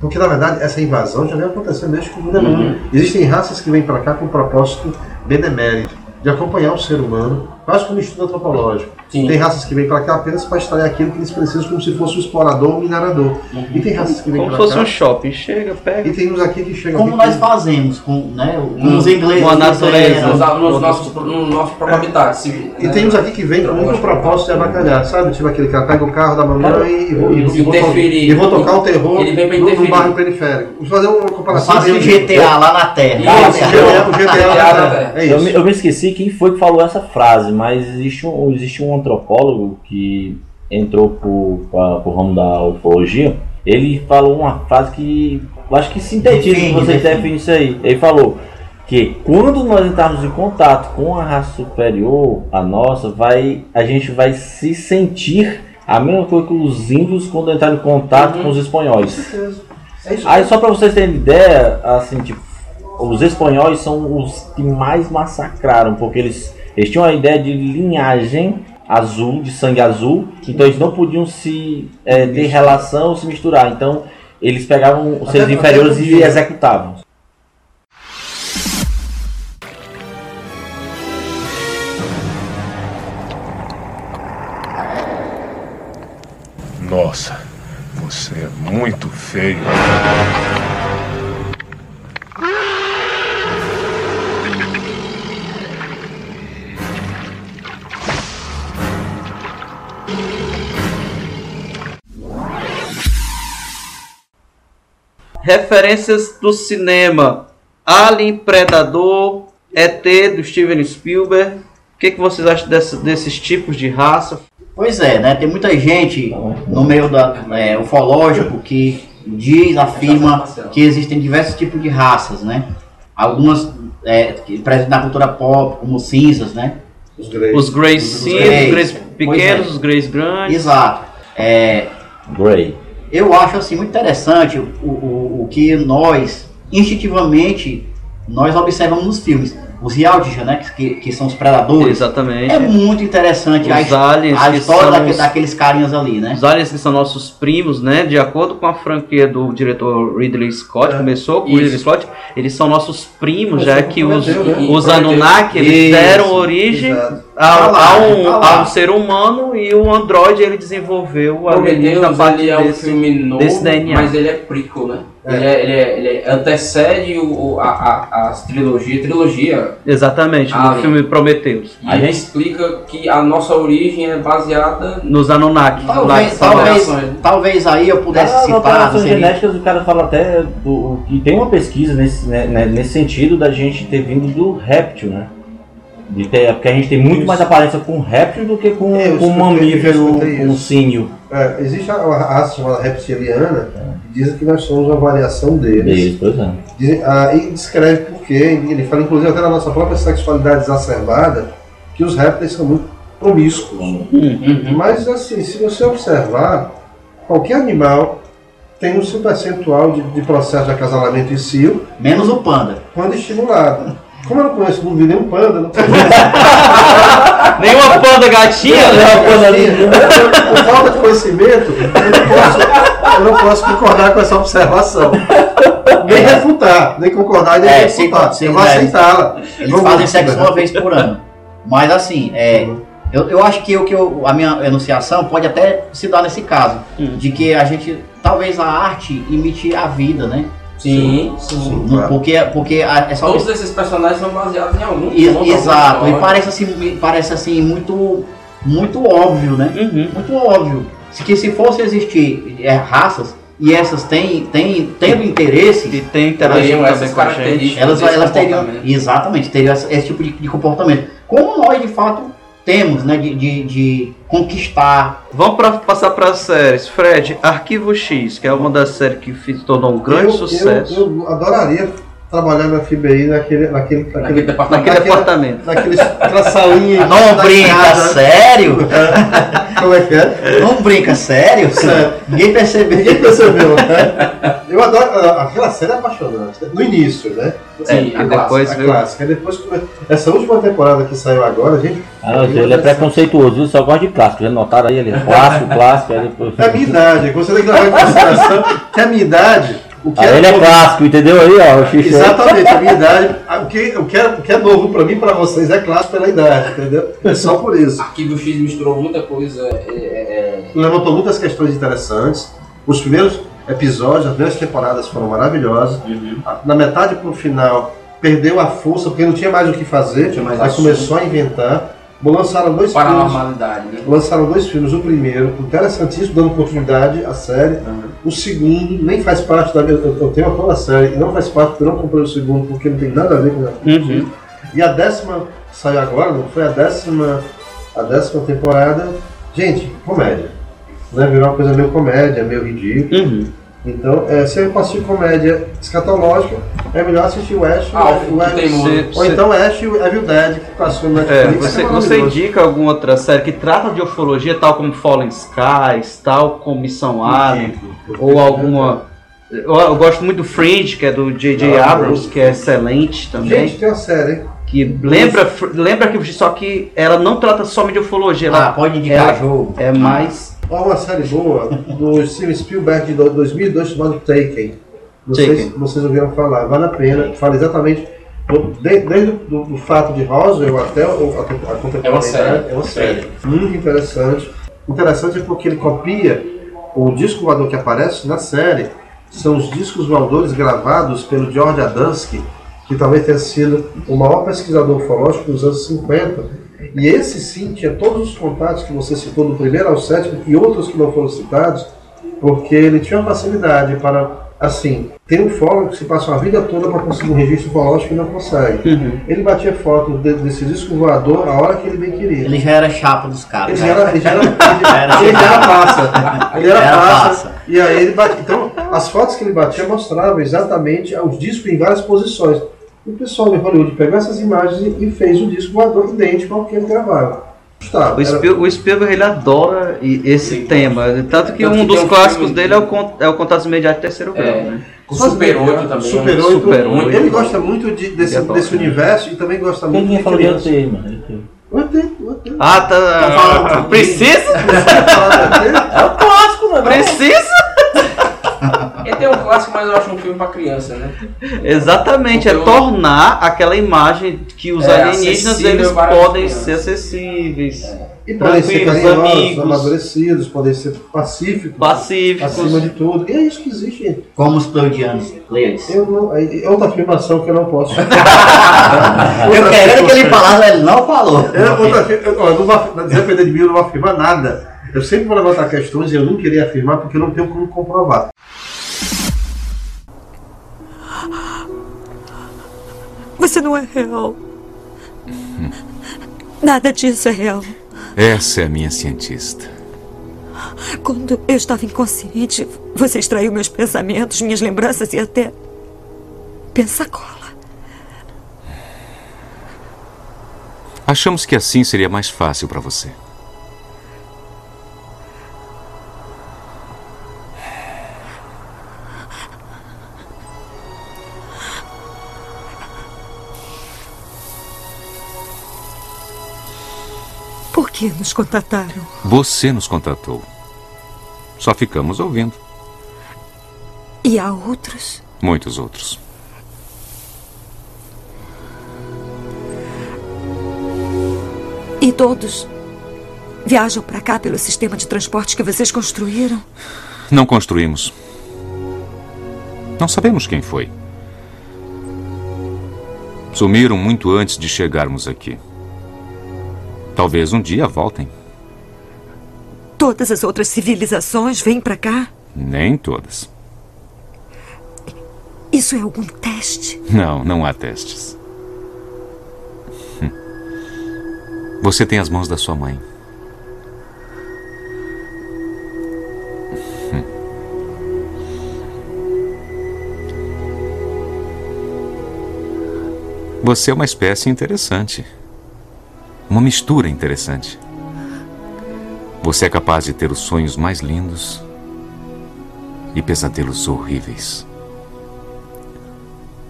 [SPEAKER 5] Porque na verdade essa invasão já vem acontecendo desde que o mundo é mundo.
[SPEAKER 6] Uhum.
[SPEAKER 5] Existem raças que vêm para cá com um propósito benemérito, de acompanhar o ser humano, quase como estudo antropológico.
[SPEAKER 6] Sim.
[SPEAKER 5] Tem raças que vêm para cá apenas para extrair aquilo que eles precisam, como se fosse um explorador ou um minerador. E tem raças que vêm
[SPEAKER 2] Como se
[SPEAKER 5] para
[SPEAKER 2] fosse
[SPEAKER 5] cá.
[SPEAKER 2] um shopping. Chega, pega.
[SPEAKER 5] E tem uns aqui que chegam
[SPEAKER 4] Como
[SPEAKER 5] aqui
[SPEAKER 4] nós fazemos com, né, com
[SPEAKER 6] Hum,
[SPEAKER 4] os ingleses.
[SPEAKER 2] com a natureza.
[SPEAKER 4] fizeram.
[SPEAKER 6] Nos, nos nossos, no nosso próprio habitat. Se,
[SPEAKER 5] E tem uns aqui que vêm com muito propósito de abacalhar, sabe? Tipo aquele cara pega o carro da mamãe e, vou- e, vou- e, vou, to-
[SPEAKER 6] Interferir.
[SPEAKER 5] e vou tocar o terror
[SPEAKER 6] Ele vem
[SPEAKER 5] no, no bairro periférico. Vou fazer uma comparação.
[SPEAKER 4] Faça o GTA lá na Terra.
[SPEAKER 6] Isso,
[SPEAKER 5] O GTA, o GTA,
[SPEAKER 6] GTA,
[SPEAKER 5] é
[SPEAKER 3] Eu me,
[SPEAKER 5] isso.
[SPEAKER 3] eu me esqueci quem foi que falou essa frase, mas existe um, existe um antropólogo que entrou pra, pro ramo da ufologia. Ele falou uma frase que eu acho que sintetiza,
[SPEAKER 4] Define,
[SPEAKER 3] você
[SPEAKER 4] define.
[SPEAKER 3] define isso aí. Ele falou que quando nós entrarmos em contato com a raça superior, a nossa, vai, a gente vai se sentir a mesma coisa que os índios quando entraram em contato com os espanhóis.
[SPEAKER 5] É.
[SPEAKER 3] Aí só pra vocês terem ideia, assim, tipo, os espanhóis são os que mais massacraram, porque eles, eles tinham a ideia de linhagem azul, de sangue azul, então eles não podiam se é, ter relação, se misturar. Então eles pegavam os seres inferiores e executavam.
[SPEAKER 12] Nossa, você é muito feio.
[SPEAKER 2] Referências do cinema: Alien, Predador, ET do Steven Spielberg. O que, que vocês acham dessa- desses tipos de raça?
[SPEAKER 4] Pois é, né? Tem muita gente no meio da é, ufológico que diz, afirma que existem diversos tipos de raças, né? Algumas é, presentes na cultura pop, como cinzas, né?
[SPEAKER 5] Os greys.
[SPEAKER 2] Os Greys
[SPEAKER 4] Os
[SPEAKER 2] cinzas,
[SPEAKER 4] Greys.
[SPEAKER 2] os Greys
[SPEAKER 4] Pois
[SPEAKER 2] pequenos,
[SPEAKER 4] é.
[SPEAKER 2] os Greys grandes.
[SPEAKER 4] Exato. É,
[SPEAKER 3] Grey.
[SPEAKER 4] eu acho assim muito interessante o, o, o que nós instintivamente nós observamos nos filmes. Os reality, né? Que, que são os predadores.
[SPEAKER 2] Exatamente.
[SPEAKER 4] É muito interessante a,
[SPEAKER 2] Os
[SPEAKER 4] his-
[SPEAKER 2] aliens
[SPEAKER 4] a
[SPEAKER 2] que
[SPEAKER 4] história
[SPEAKER 2] são
[SPEAKER 4] daque-
[SPEAKER 2] os-
[SPEAKER 4] daqueles carinhas ali, né?
[SPEAKER 2] Os aliens que são nossos primos, né? De acordo com a franquia do diretor Ridley Scott, começou com o
[SPEAKER 6] Isso.
[SPEAKER 2] Ridley Scott, eles são nossos primos, já que os,
[SPEAKER 5] né?
[SPEAKER 2] os. Anunnaki, eles deram origem
[SPEAKER 5] exato.
[SPEAKER 2] a,
[SPEAKER 4] Tá
[SPEAKER 2] a um,
[SPEAKER 4] tá
[SPEAKER 2] a um ser humano e o Android ele desenvolveu a
[SPEAKER 6] Prometheus, ele é um
[SPEAKER 2] desse,
[SPEAKER 6] filme novo,
[SPEAKER 2] desse DNA.
[SPEAKER 6] mas ele é prequel, né? Ele, é, ele, é, ele é- antecede o, o- a, a, as trilogia, trilogia,
[SPEAKER 2] Exatamente, no
[SPEAKER 6] Alien.
[SPEAKER 2] filme Prometheus.
[SPEAKER 6] e
[SPEAKER 3] A
[SPEAKER 6] ele
[SPEAKER 3] gente-
[SPEAKER 6] explica que a nossa origem é baseada
[SPEAKER 2] Nos Anunnaki.
[SPEAKER 4] Talvez, talvez, talvez aí eu pudesse
[SPEAKER 3] Nas
[SPEAKER 4] citar.
[SPEAKER 3] alterações
[SPEAKER 4] seria-
[SPEAKER 3] genéticas, o cara fala até do, que tem uma pesquisa nesse, né, né, nesse sentido da gente ter vindo do réptil, né? De ter, porque a gente tem muito mais aparência com réptil do que com,
[SPEAKER 5] É,
[SPEAKER 3] com
[SPEAKER 5] escutei-
[SPEAKER 3] mamífero, com símio
[SPEAKER 5] É, existe a, a raça chamada reptiliana que diz que nós somos uma variação deles.
[SPEAKER 3] deles, por exemplo.
[SPEAKER 5] Diz- ah, e descreve por quê. Ele fala, inclusive, até na nossa própria sexualidade exacerbada, que os répteis são muito promíscuos.
[SPEAKER 6] Uhum.
[SPEAKER 5] Mas, assim, se você observar, qualquer animal tem um seu percentual de, de processo de acasalamento em cio.
[SPEAKER 4] Menos o panda.
[SPEAKER 5] Quando estimulado. Como eu não conheço, não vi nenhum panda, não [LAUGHS]
[SPEAKER 2] Nenhuma panda gatinha, né?
[SPEAKER 5] Por falta de conhecimento, eu não, posso, eu não posso concordar com essa observação. Nem refutar, nem concordar, nem
[SPEAKER 4] É,
[SPEAKER 5] refutar.
[SPEAKER 4] sim,
[SPEAKER 5] eu vou aceitá-la.
[SPEAKER 4] Eles
[SPEAKER 5] Não
[SPEAKER 4] fazem sexo uma vez por ano. Mas assim, é, eu, eu acho que, o que eu, a minha enunciação pode até se dar nesse caso. De que a gente, talvez a arte imite a vida, né?
[SPEAKER 6] Sim, sim.
[SPEAKER 4] Não- Porque, porque a- é só
[SPEAKER 6] Todos esses personagens são baseados em algum
[SPEAKER 4] E-
[SPEAKER 6] ponto,
[SPEAKER 4] exato, e parece assim, parece assim muito, muito óbvio, né?
[SPEAKER 2] Uhum.
[SPEAKER 4] Muito óbvio. Se que se fosse existir é, raças e essas têm, têm tendo interesse
[SPEAKER 2] e tem
[SPEAKER 6] interagindo também com a gente.
[SPEAKER 4] elas, elas teriam exatamente teriam esse, esse tipo de, de comportamento. Como nós de fato temos, né? De, de, de conquistar.
[SPEAKER 2] Vamos pra, passar para as séries. Fred, Arquivo X, que é uma das séries que se tornou um grande
[SPEAKER 5] eu,
[SPEAKER 2] sucesso.
[SPEAKER 5] Eu, eu adoraria trabalhar na FBI naquele, naquele, naquele,
[SPEAKER 2] departamento. Naquele departamento.
[SPEAKER 5] Naqueles, naquela salinha. [LAUGHS]
[SPEAKER 4] Não brinca, sério? [LAUGHS]
[SPEAKER 5] Como é que é?
[SPEAKER 4] Não brinca, sério?
[SPEAKER 5] Sério.
[SPEAKER 4] Ninguém percebeu.
[SPEAKER 5] Ninguém percebeu, né? Eu adoro. Aquela série é apaixonante. né? No início, né?
[SPEAKER 2] Sim,
[SPEAKER 5] a
[SPEAKER 2] e depois
[SPEAKER 5] depois a clássica. Depois come- Essa última temporada que saiu agora, gente.
[SPEAKER 3] Ah, não, ele é preconceituoso, viu? Só gosta de clássico. Já notaram aí ele? Clássico, clássico. Aí depois...
[SPEAKER 5] É a minha idade. Você tem que levar em consideração que a minha idade. O que
[SPEAKER 3] Aí ele é
[SPEAKER 5] novo-
[SPEAKER 3] clássico, entendeu aí, ó? O xixi.
[SPEAKER 5] Exatamente, a minha idade. ah, O que, o, que é, o que é novo pra mim e pra vocês é clássico pela idade, entendeu? É só por isso.
[SPEAKER 6] Arquivo X misturou muita coisa. é, é,
[SPEAKER 5] Levantou muitas questões interessantes. Os primeiros episódios, as primeiras temporadas foram maravilhosas. A- Na metade pro final, perdeu a força porque não tinha mais o que fazer.
[SPEAKER 6] mais
[SPEAKER 5] aí
[SPEAKER 6] assunto.
[SPEAKER 5] começou a inventar. Bom, lançaram dois
[SPEAKER 6] para a
[SPEAKER 5] filmes.
[SPEAKER 6] normalidade, né?
[SPEAKER 5] Lançaram dois filmes. O primeiro, interessantíssimo, dando continuidade à série. O segundo, nem faz parte da. Eu, eu tenho toda a série, e não faz parte porque eu não comprei o segundo, porque não tem nada a ver com o
[SPEAKER 2] Uhum.
[SPEAKER 5] E a décima saiu agora, não foi a décima. A décima temporada. Gente, comédia. Né? Virou uma coisa meio comédia, meio ridícula.
[SPEAKER 2] Uhum.
[SPEAKER 5] Então, é, se eu assistir comédia escatológica, é melhor assistir o Ash,
[SPEAKER 6] Ah,
[SPEAKER 5] o, Ash-
[SPEAKER 6] teimoso.
[SPEAKER 5] ou então Ash e Evil Dead, que passou no
[SPEAKER 2] É,
[SPEAKER 5] Netflix.
[SPEAKER 2] você,
[SPEAKER 5] é
[SPEAKER 2] você indica alguma outra série que trata de ufologia, tal como Fallen Skies, tal como Missão Alien, ou alguma. Eu, eu gosto muito do Fringe, que é do J.J.
[SPEAKER 5] Ah,
[SPEAKER 2] Abrams, que é excelente também.
[SPEAKER 5] Gente, tem uma série, hein?
[SPEAKER 2] que lembra, lembra que só que ela não trata somente de ufologia. Ela,
[SPEAKER 4] Ah, pode indicar
[SPEAKER 2] ela
[SPEAKER 4] jogo.
[SPEAKER 2] É mais.
[SPEAKER 5] Ó, uma série boa do [LAUGHS] Steven Spielberg de do- 2002 chamado Taken. Não sei
[SPEAKER 2] Taken.
[SPEAKER 5] se vocês ouviram falar, vale a pena. Fala exatamente desde o fato de Roswell até o- a, a contemporaneidade.
[SPEAKER 6] É uma série.
[SPEAKER 5] É uma série. Muito interessante. Interessante porque ele copia o disco voador que aparece na série. São os discos voadores gravados pelo George Adamski, que talvez tenha sido o maior pesquisador ufológico dos anos 50. E esse sim tinha todos os contatos que você citou, do primeiro ao sétimo, e outros que não foram citados, porque ele tinha uma facilidade para, assim, tem um fólogo que se passa uma vida toda para conseguir um registro ufológico e não consegue.
[SPEAKER 4] Uhum.
[SPEAKER 5] Ele batia foto de- desse disco voador a hora que ele bem queria.
[SPEAKER 4] Ele já era chapa dos caras.
[SPEAKER 5] Ele já era, [LAUGHS] ele já era, ele já era passa. Ele era,
[SPEAKER 4] Era
[SPEAKER 5] passa.
[SPEAKER 4] passa.
[SPEAKER 5] E aí ele batia. Então, as fotos que ele batia mostravam exatamente os discos em várias posições. O pessoal de Hollywood pegou essas imagens e- fez o disco voador idêntico ao que ele gravava. Gustavo,
[SPEAKER 2] O,
[SPEAKER 5] era-
[SPEAKER 2] Spiel, o Spielberg ele adora esse tema. Tanto que
[SPEAKER 6] Tanto
[SPEAKER 2] um
[SPEAKER 6] que
[SPEAKER 2] dos
[SPEAKER 6] um
[SPEAKER 2] clássicos dele é o, con- é o Contatos Imediatos Terceiro Grau.
[SPEAKER 6] É.
[SPEAKER 2] Né?
[SPEAKER 6] O Super 8 também.
[SPEAKER 5] Super
[SPEAKER 6] né?
[SPEAKER 5] 8,
[SPEAKER 2] Super 8.
[SPEAKER 5] ele gosta muito de- desse,
[SPEAKER 2] adora,
[SPEAKER 5] desse
[SPEAKER 2] né?
[SPEAKER 5] universo e também gosta
[SPEAKER 3] Quem
[SPEAKER 5] muito de
[SPEAKER 3] de
[SPEAKER 5] criança.
[SPEAKER 3] você, mano?
[SPEAKER 5] O ET, o ET.
[SPEAKER 2] Ah, tá. Precisa?
[SPEAKER 3] É o clássico, mano.
[SPEAKER 2] Precisa?
[SPEAKER 6] Ele tem um clássico, mas eu acho um filme pra criança, né?
[SPEAKER 2] Exatamente, é
[SPEAKER 6] eu-
[SPEAKER 2] tornar aquela imagem que os
[SPEAKER 6] É,
[SPEAKER 2] alienígenas eles podem ser acessíveis.
[SPEAKER 5] E podem ser carinhosos,
[SPEAKER 2] amigos.
[SPEAKER 5] amadurecidos, podem ser pacíficos,
[SPEAKER 2] Pacíficos.
[SPEAKER 5] acima de tudo. E é isso que existe.
[SPEAKER 4] Como os pleiadianos.
[SPEAKER 5] Eu não, é é outra afirmação que eu não posso. [LAUGHS]
[SPEAKER 4] Eu querendo que ele falasse, ele não falou.
[SPEAKER 5] É outra, afir- eu, eu não vou, depender de mim, eu não vou afirmar nada. Eu sempre vou levantar questões e eu não queria afirmar porque eu não tenho como comprovar.
[SPEAKER 9] Você não é real. Nada disso é real.
[SPEAKER 8] Essa é a minha cientista.
[SPEAKER 9] Quando eu estava inconsciente, você extraiu meus pensamentos, minhas lembranças e até. Pensacola.
[SPEAKER 8] Achamos que assim seria mais fácil para você.
[SPEAKER 9] Por que nos contataram?
[SPEAKER 8] Você nos contatou. Só ficamos ouvindo.
[SPEAKER 9] E há outros?
[SPEAKER 8] Muitos outros.
[SPEAKER 9] E todos viajam para cá pelo sistema de transporte que vocês construíram?
[SPEAKER 8] Não construímos. Não sabemos quem foi. Sumiram muito antes de chegarmos aqui. Talvez um dia voltem.
[SPEAKER 9] Todas as outras civilizações vêm para cá?
[SPEAKER 8] Nem todas.
[SPEAKER 9] Isso é algum teste?
[SPEAKER 8] Não, não há testes. Hum. Você tem as mãos da sua mãe. Hum. Você é uma espécie interessante. Uma mistura interessante. Você é capaz de ter os sonhos mais lindos e pesadelos horríveis.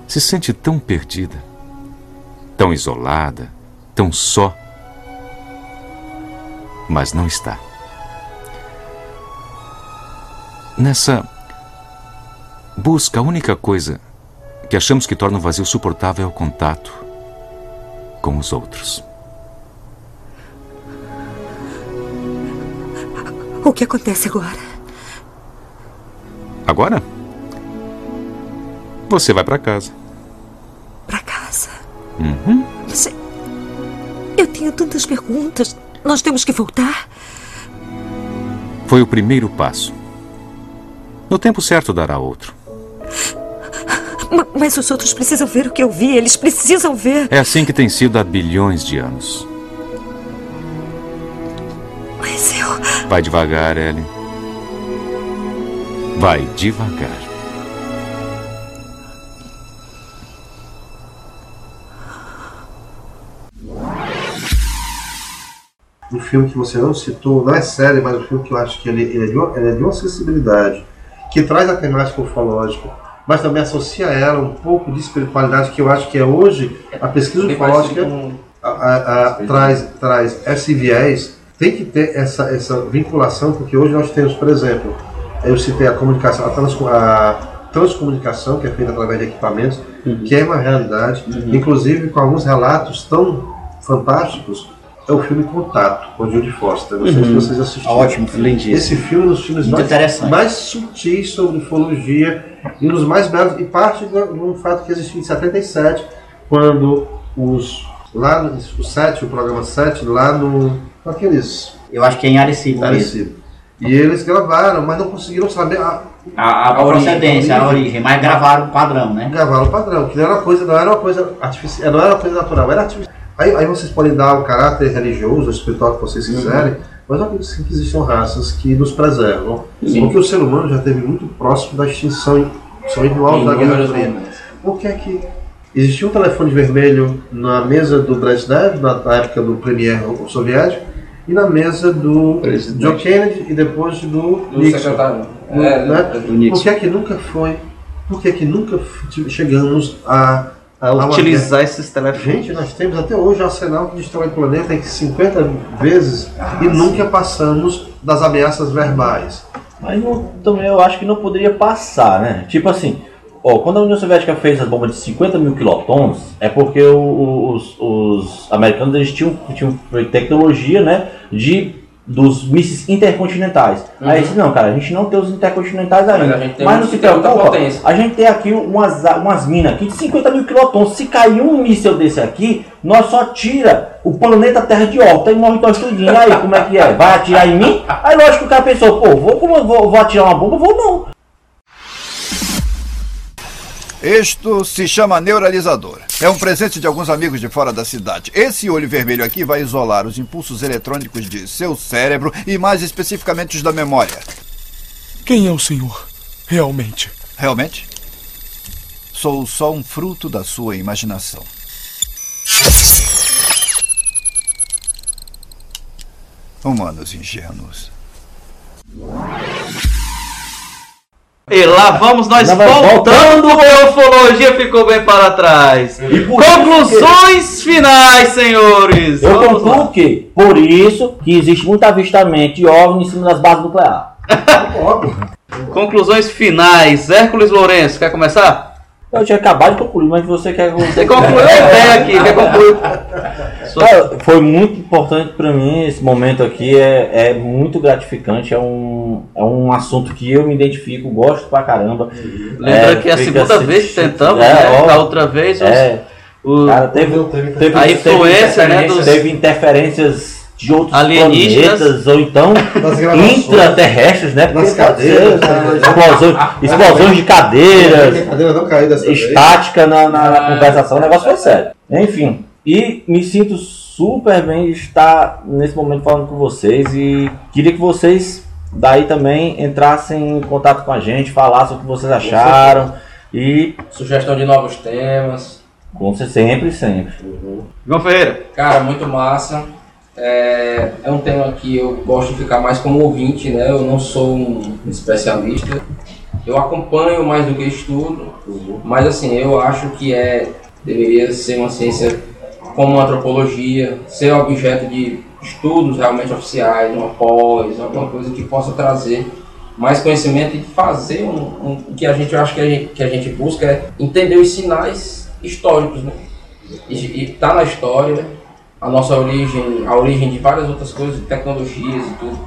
[SPEAKER 8] Se sente tão perdida, tão isolada, tão só. Mas não está. Nessa busca, a única coisa que achamos que torna o vazio suportável é o contato com os outros.
[SPEAKER 9] O que acontece agora?
[SPEAKER 8] Agora? Você vai para casa.
[SPEAKER 9] Para casa?
[SPEAKER 8] Uhum.
[SPEAKER 9] Você... Eu tenho tantas perguntas. Nós temos que voltar?
[SPEAKER 8] Foi o primeiro passo. No tempo certo dará outro.
[SPEAKER 9] Ma- Mas os outros precisam ver o que eu vi. Eles precisam ver.
[SPEAKER 8] É assim que tem sido há bilhões de anos. Vai devagar, Ellen. Vai devagar.
[SPEAKER 5] um filme que você não citou, não é série, mas um filme que eu acho que ele, ele é, de uma, ele é de uma sensibilidade, que traz a temática ufológica, mas também associa a ela um pouco de espiritualidade, que eu acho que é hoje a pesquisa ufológica a- a- a- traz, traz esse viés, tem que ter essa, essa vinculação, porque hoje nós temos, por exemplo, eu citei a comunicação, a, transco- a transcomunicação, que é feita através de equipamentos, que é uma realidade, inclusive com alguns relatos tão fantásticos, é o filme Contato, com o Judy Foster. Não sei se
[SPEAKER 4] Uhum.
[SPEAKER 5] vocês assistiram.
[SPEAKER 4] Ótimo filme.
[SPEAKER 5] Esse filme é um dos filmes
[SPEAKER 4] Muito
[SPEAKER 5] mais, mais sutis sobre ufologia e um dos mais belos, e parte de um fato que existiu em 77, quando os. Lá no o 7, o programa 7, lá no. Aqueles.
[SPEAKER 4] Eu acho que é em Arecibo.
[SPEAKER 5] Arecibo. E eles gravaram, mas não conseguiram saber a,
[SPEAKER 4] A, a procedência, a origem, mas gravaram o padrão, né?
[SPEAKER 5] gravaram o padrão, que não era uma coisa, não era uma coisa artificial, não era uma coisa natural, era artificial. Aí, aí vocês podem dar o caráter religioso, espiritual que vocês quiserem, mas eu acredito que existem raças que nos preservam.
[SPEAKER 6] Sim.
[SPEAKER 5] Porque o ser humano já esteve muito próximo da extinção, principalmente no auge da Guerra Fria. Por que é que existia um telefone vermelho na mesa do Brezhnev, na, na época do premier soviético, e na mesa do
[SPEAKER 6] Presidente.
[SPEAKER 5] John Kennedy e depois do,
[SPEAKER 6] Do
[SPEAKER 5] Nixon?
[SPEAKER 6] secretário.
[SPEAKER 5] No-
[SPEAKER 6] É,
[SPEAKER 5] né?
[SPEAKER 6] do Nixon.
[SPEAKER 5] Por que é que nunca foi? Por que é que nunca chegamos a
[SPEAKER 2] A utilizar esses telefones.
[SPEAKER 5] Gente, nós temos até hoje um arsenal que destrói o planeta em 50 vezes e nunca passamos das ameaças verbais.
[SPEAKER 3] Mas não- também eu acho que não poderia passar, né? Tipo assim, ó, quando a União Soviética fez as bombas de 50 mil quilotons, é porque os, os americanos eles tinham, tinham tecnologia, né? De dos mísseis intercontinentais.
[SPEAKER 6] Uhum.
[SPEAKER 3] Aí disse, não, cara, a gente não tem os intercontinentais
[SPEAKER 6] Mas
[SPEAKER 3] ainda. Mas
[SPEAKER 6] uns
[SPEAKER 3] não se preocupa, a gente tem aqui umas, umas minas aqui de 50 mil quilotons. Se cair um míssil desse aqui, nós só tira o planeta Terra de órbita e morre nós tudinho. Aí, como é que é? Vai atirar em mim? Aí lógico que o cara pensou, pô, vou, vou, vou atirar uma bomba? Vou não.
[SPEAKER 7] Isto se chama neuralizador. É um presente de alguns amigos de fora da cidade. Esse olho vermelho aqui vai isolar os impulsos eletrônicos de seu cérebro e mais especificamente os da memória.
[SPEAKER 13] Quem é o senhor? Realmente?
[SPEAKER 7] Realmente? Sou só um fruto da sua imaginação. Humanos ingênuos.
[SPEAKER 2] E lá vamos nós
[SPEAKER 3] mas
[SPEAKER 2] voltando,
[SPEAKER 3] voltando.
[SPEAKER 2] a ufologia ficou bem para trás.
[SPEAKER 3] E
[SPEAKER 2] Conclusões finais, senhores.
[SPEAKER 3] Eu
[SPEAKER 2] Vamos lá.
[SPEAKER 3] concluo que, por isso, que existe muito avistamento de OVNI em cima das bases nucleares.
[SPEAKER 2] Conclusões finais. Hércules Lourenço, quer começar?
[SPEAKER 3] Eu tinha acabado de concluir, mas você quer que
[SPEAKER 2] Você concluiu a ideia aqui, quer concluir? [LAUGHS]
[SPEAKER 3] Cara, foi muito importante para mim esse momento aqui, é, é muito gratificante, é um, é um assunto que eu me identifico, gosto pra caramba.
[SPEAKER 2] Lembra
[SPEAKER 3] É,
[SPEAKER 2] que é a segunda
[SPEAKER 3] assim-
[SPEAKER 2] vez que tentamos,
[SPEAKER 3] É,
[SPEAKER 2] né?
[SPEAKER 3] ó,
[SPEAKER 2] outra vez, os-
[SPEAKER 3] É,
[SPEAKER 2] o-
[SPEAKER 3] cara, teve, teve,
[SPEAKER 2] a influência, né,
[SPEAKER 3] teve,
[SPEAKER 2] dos-
[SPEAKER 3] teve interferências de outros planetas, ou então intraterrestres, né? Ser,
[SPEAKER 5] cadeiras,
[SPEAKER 3] né?
[SPEAKER 5] né?
[SPEAKER 3] explosões, explosões de cadeiras, estática na, na- na conversação, o negócio foi sério. Enfim, e me sinto super bem de estar nesse momento falando com vocês e queria que vocês daí também entrassem em contato com a gente, falassem o que vocês acharam e
[SPEAKER 6] Sugestão de novos temas.
[SPEAKER 3] com você sempre, sempre.
[SPEAKER 2] João Ferreira.
[SPEAKER 6] Cara, muito massa. É, é um tema que eu gosto de ficar mais como ouvinte, né? Eu não sou um especialista. Eu acompanho mais do que estudo, mas assim, eu acho que é deveria ser uma ciência como a antropologia, ser objeto de estudos realmente oficiais, uma pós, alguma coisa que possa trazer mais conhecimento e fazer um, um- o que a gente eu acho que a gente, que a gente busca é entender os sinais históricos, né? E, e tá na história a nossa origem, a origem de várias outras coisas, tecnologias e tudo.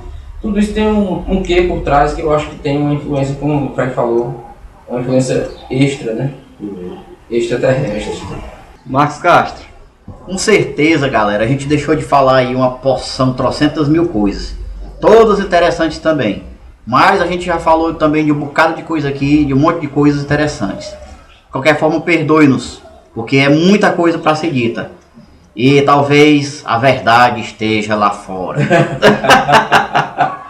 [SPEAKER 6] Tudo isso tem um, um quê por trás que eu acho que tem uma influência, como o Fred falou, uma influência extra, né? Extraterrestre.
[SPEAKER 2] Marcos Castro.
[SPEAKER 4] Com certeza, galera, a gente deixou de falar aí uma porção, trocentas mil coisas. Todas interessantes também. Mas a gente já falou também de um bocado de coisa aqui, de um monte de coisas interessantes. De qualquer forma, perdoe-nos, porque é muita coisa para ser dita. E talvez a verdade esteja lá fora. [LAUGHS]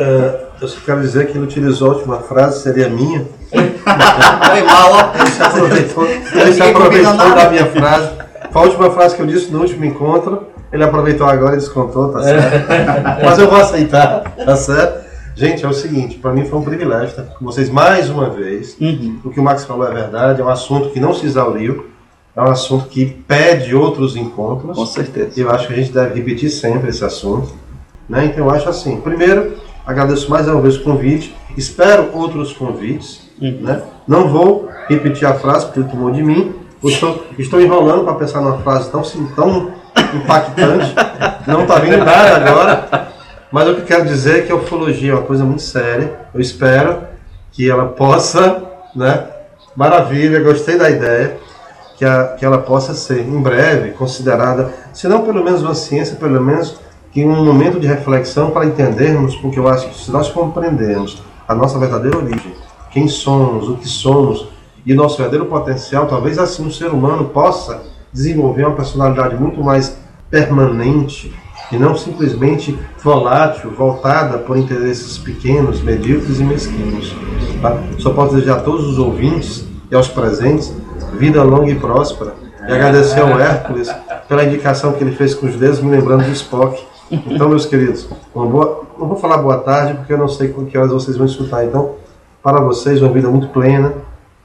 [SPEAKER 5] É, eu só quero dizer que ele utilizou a última frase, seria minha. [LAUGHS]
[SPEAKER 4] Foi mal, ó.
[SPEAKER 5] Ele se aproveitou, ele se aproveitou da minha frase. Foi a última frase que eu disse no último encontro. Ele aproveitou agora e descontou, tá certo? [LAUGHS] Mas eu vou aceitar, tá certo? Gente, é o seguinte, para mim foi um privilégio estar com vocês mais uma vez. O que o Max falou é verdade, é um assunto que não se exauriu, é um assunto que pede outros encontros.
[SPEAKER 2] Com certeza.
[SPEAKER 5] E eu acho que a gente deve repetir sempre esse assunto. Né? Então eu acho assim, primeiro, agradeço mais uma vez o convite, espero outros convites. Né? Não vou repetir a frase porque ele tomou de mim. Estou, estou enrolando para pensar numa frase tão, tão impactante. Não está vindo nada agora. Mas o que quero dizer é que a ufologia é uma coisa muito séria. Eu espero que ela possa, né? Maravilha, gostei da ideia. Que, a- que ela possa ser, em breve, considerada, se não pelo menos uma ciência, pelo menos que um momento de reflexão para entendermos, porque eu acho que se nós compreendermos a nossa verdadeira origem, quem somos, o que somos e o nosso verdadeiro potencial, talvez assim um ser humano possa desenvolver uma personalidade muito mais permanente e não simplesmente volátil, voltada por interesses pequenos, medíocres e mesquinhos. tá? Só posso desejar a todos os ouvintes e aos presentes vida longa e próspera. E agradecer ao Hércules pela indicação que ele fez com os dedos, me lembrando do Spock. Então, meus queridos, uma boa, não vou falar boa tarde, porque eu não sei com que horas vocês vão escutar. Então, para vocês, uma vida muito plena,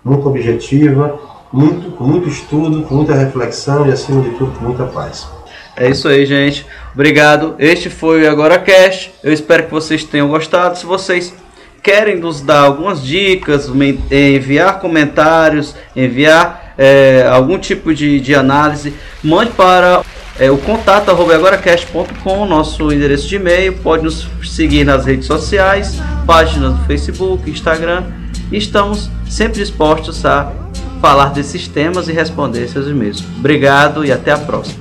[SPEAKER 5] muito objetiva, muito, com muito estudo, com muita reflexão e, acima de tudo, com muita paz.
[SPEAKER 2] É isso aí, gente. Obrigado. Este foi o Agora Cast. Eu espero que vocês tenham gostado. Se vocês querem nos dar algumas dicas, enviar comentários, enviar é, algum tipo de, de análise, mande para é, o contato agoracast.com, nosso endereço de e-mail. Pode nos seguir nas redes sociais, páginas do Facebook, Instagram. Estamos sempre dispostos a falar desses temas e responder seus e-mails. Obrigado e até a próxima.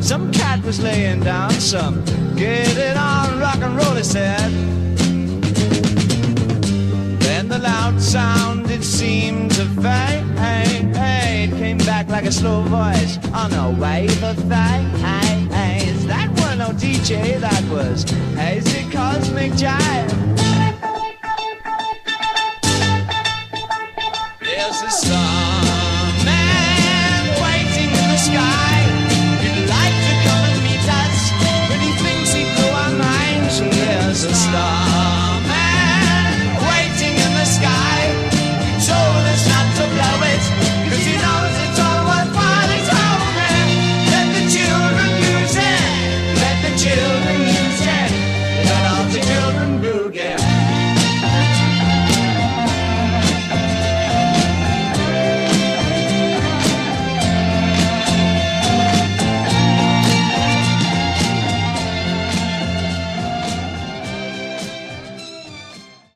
[SPEAKER 10] Some cat was laying down some get it on rock and roll, he said. Loud sound it seemed to fade. Came back like a slow voice on a wave of phase. That were no DJ, that was hazy cosmic jive.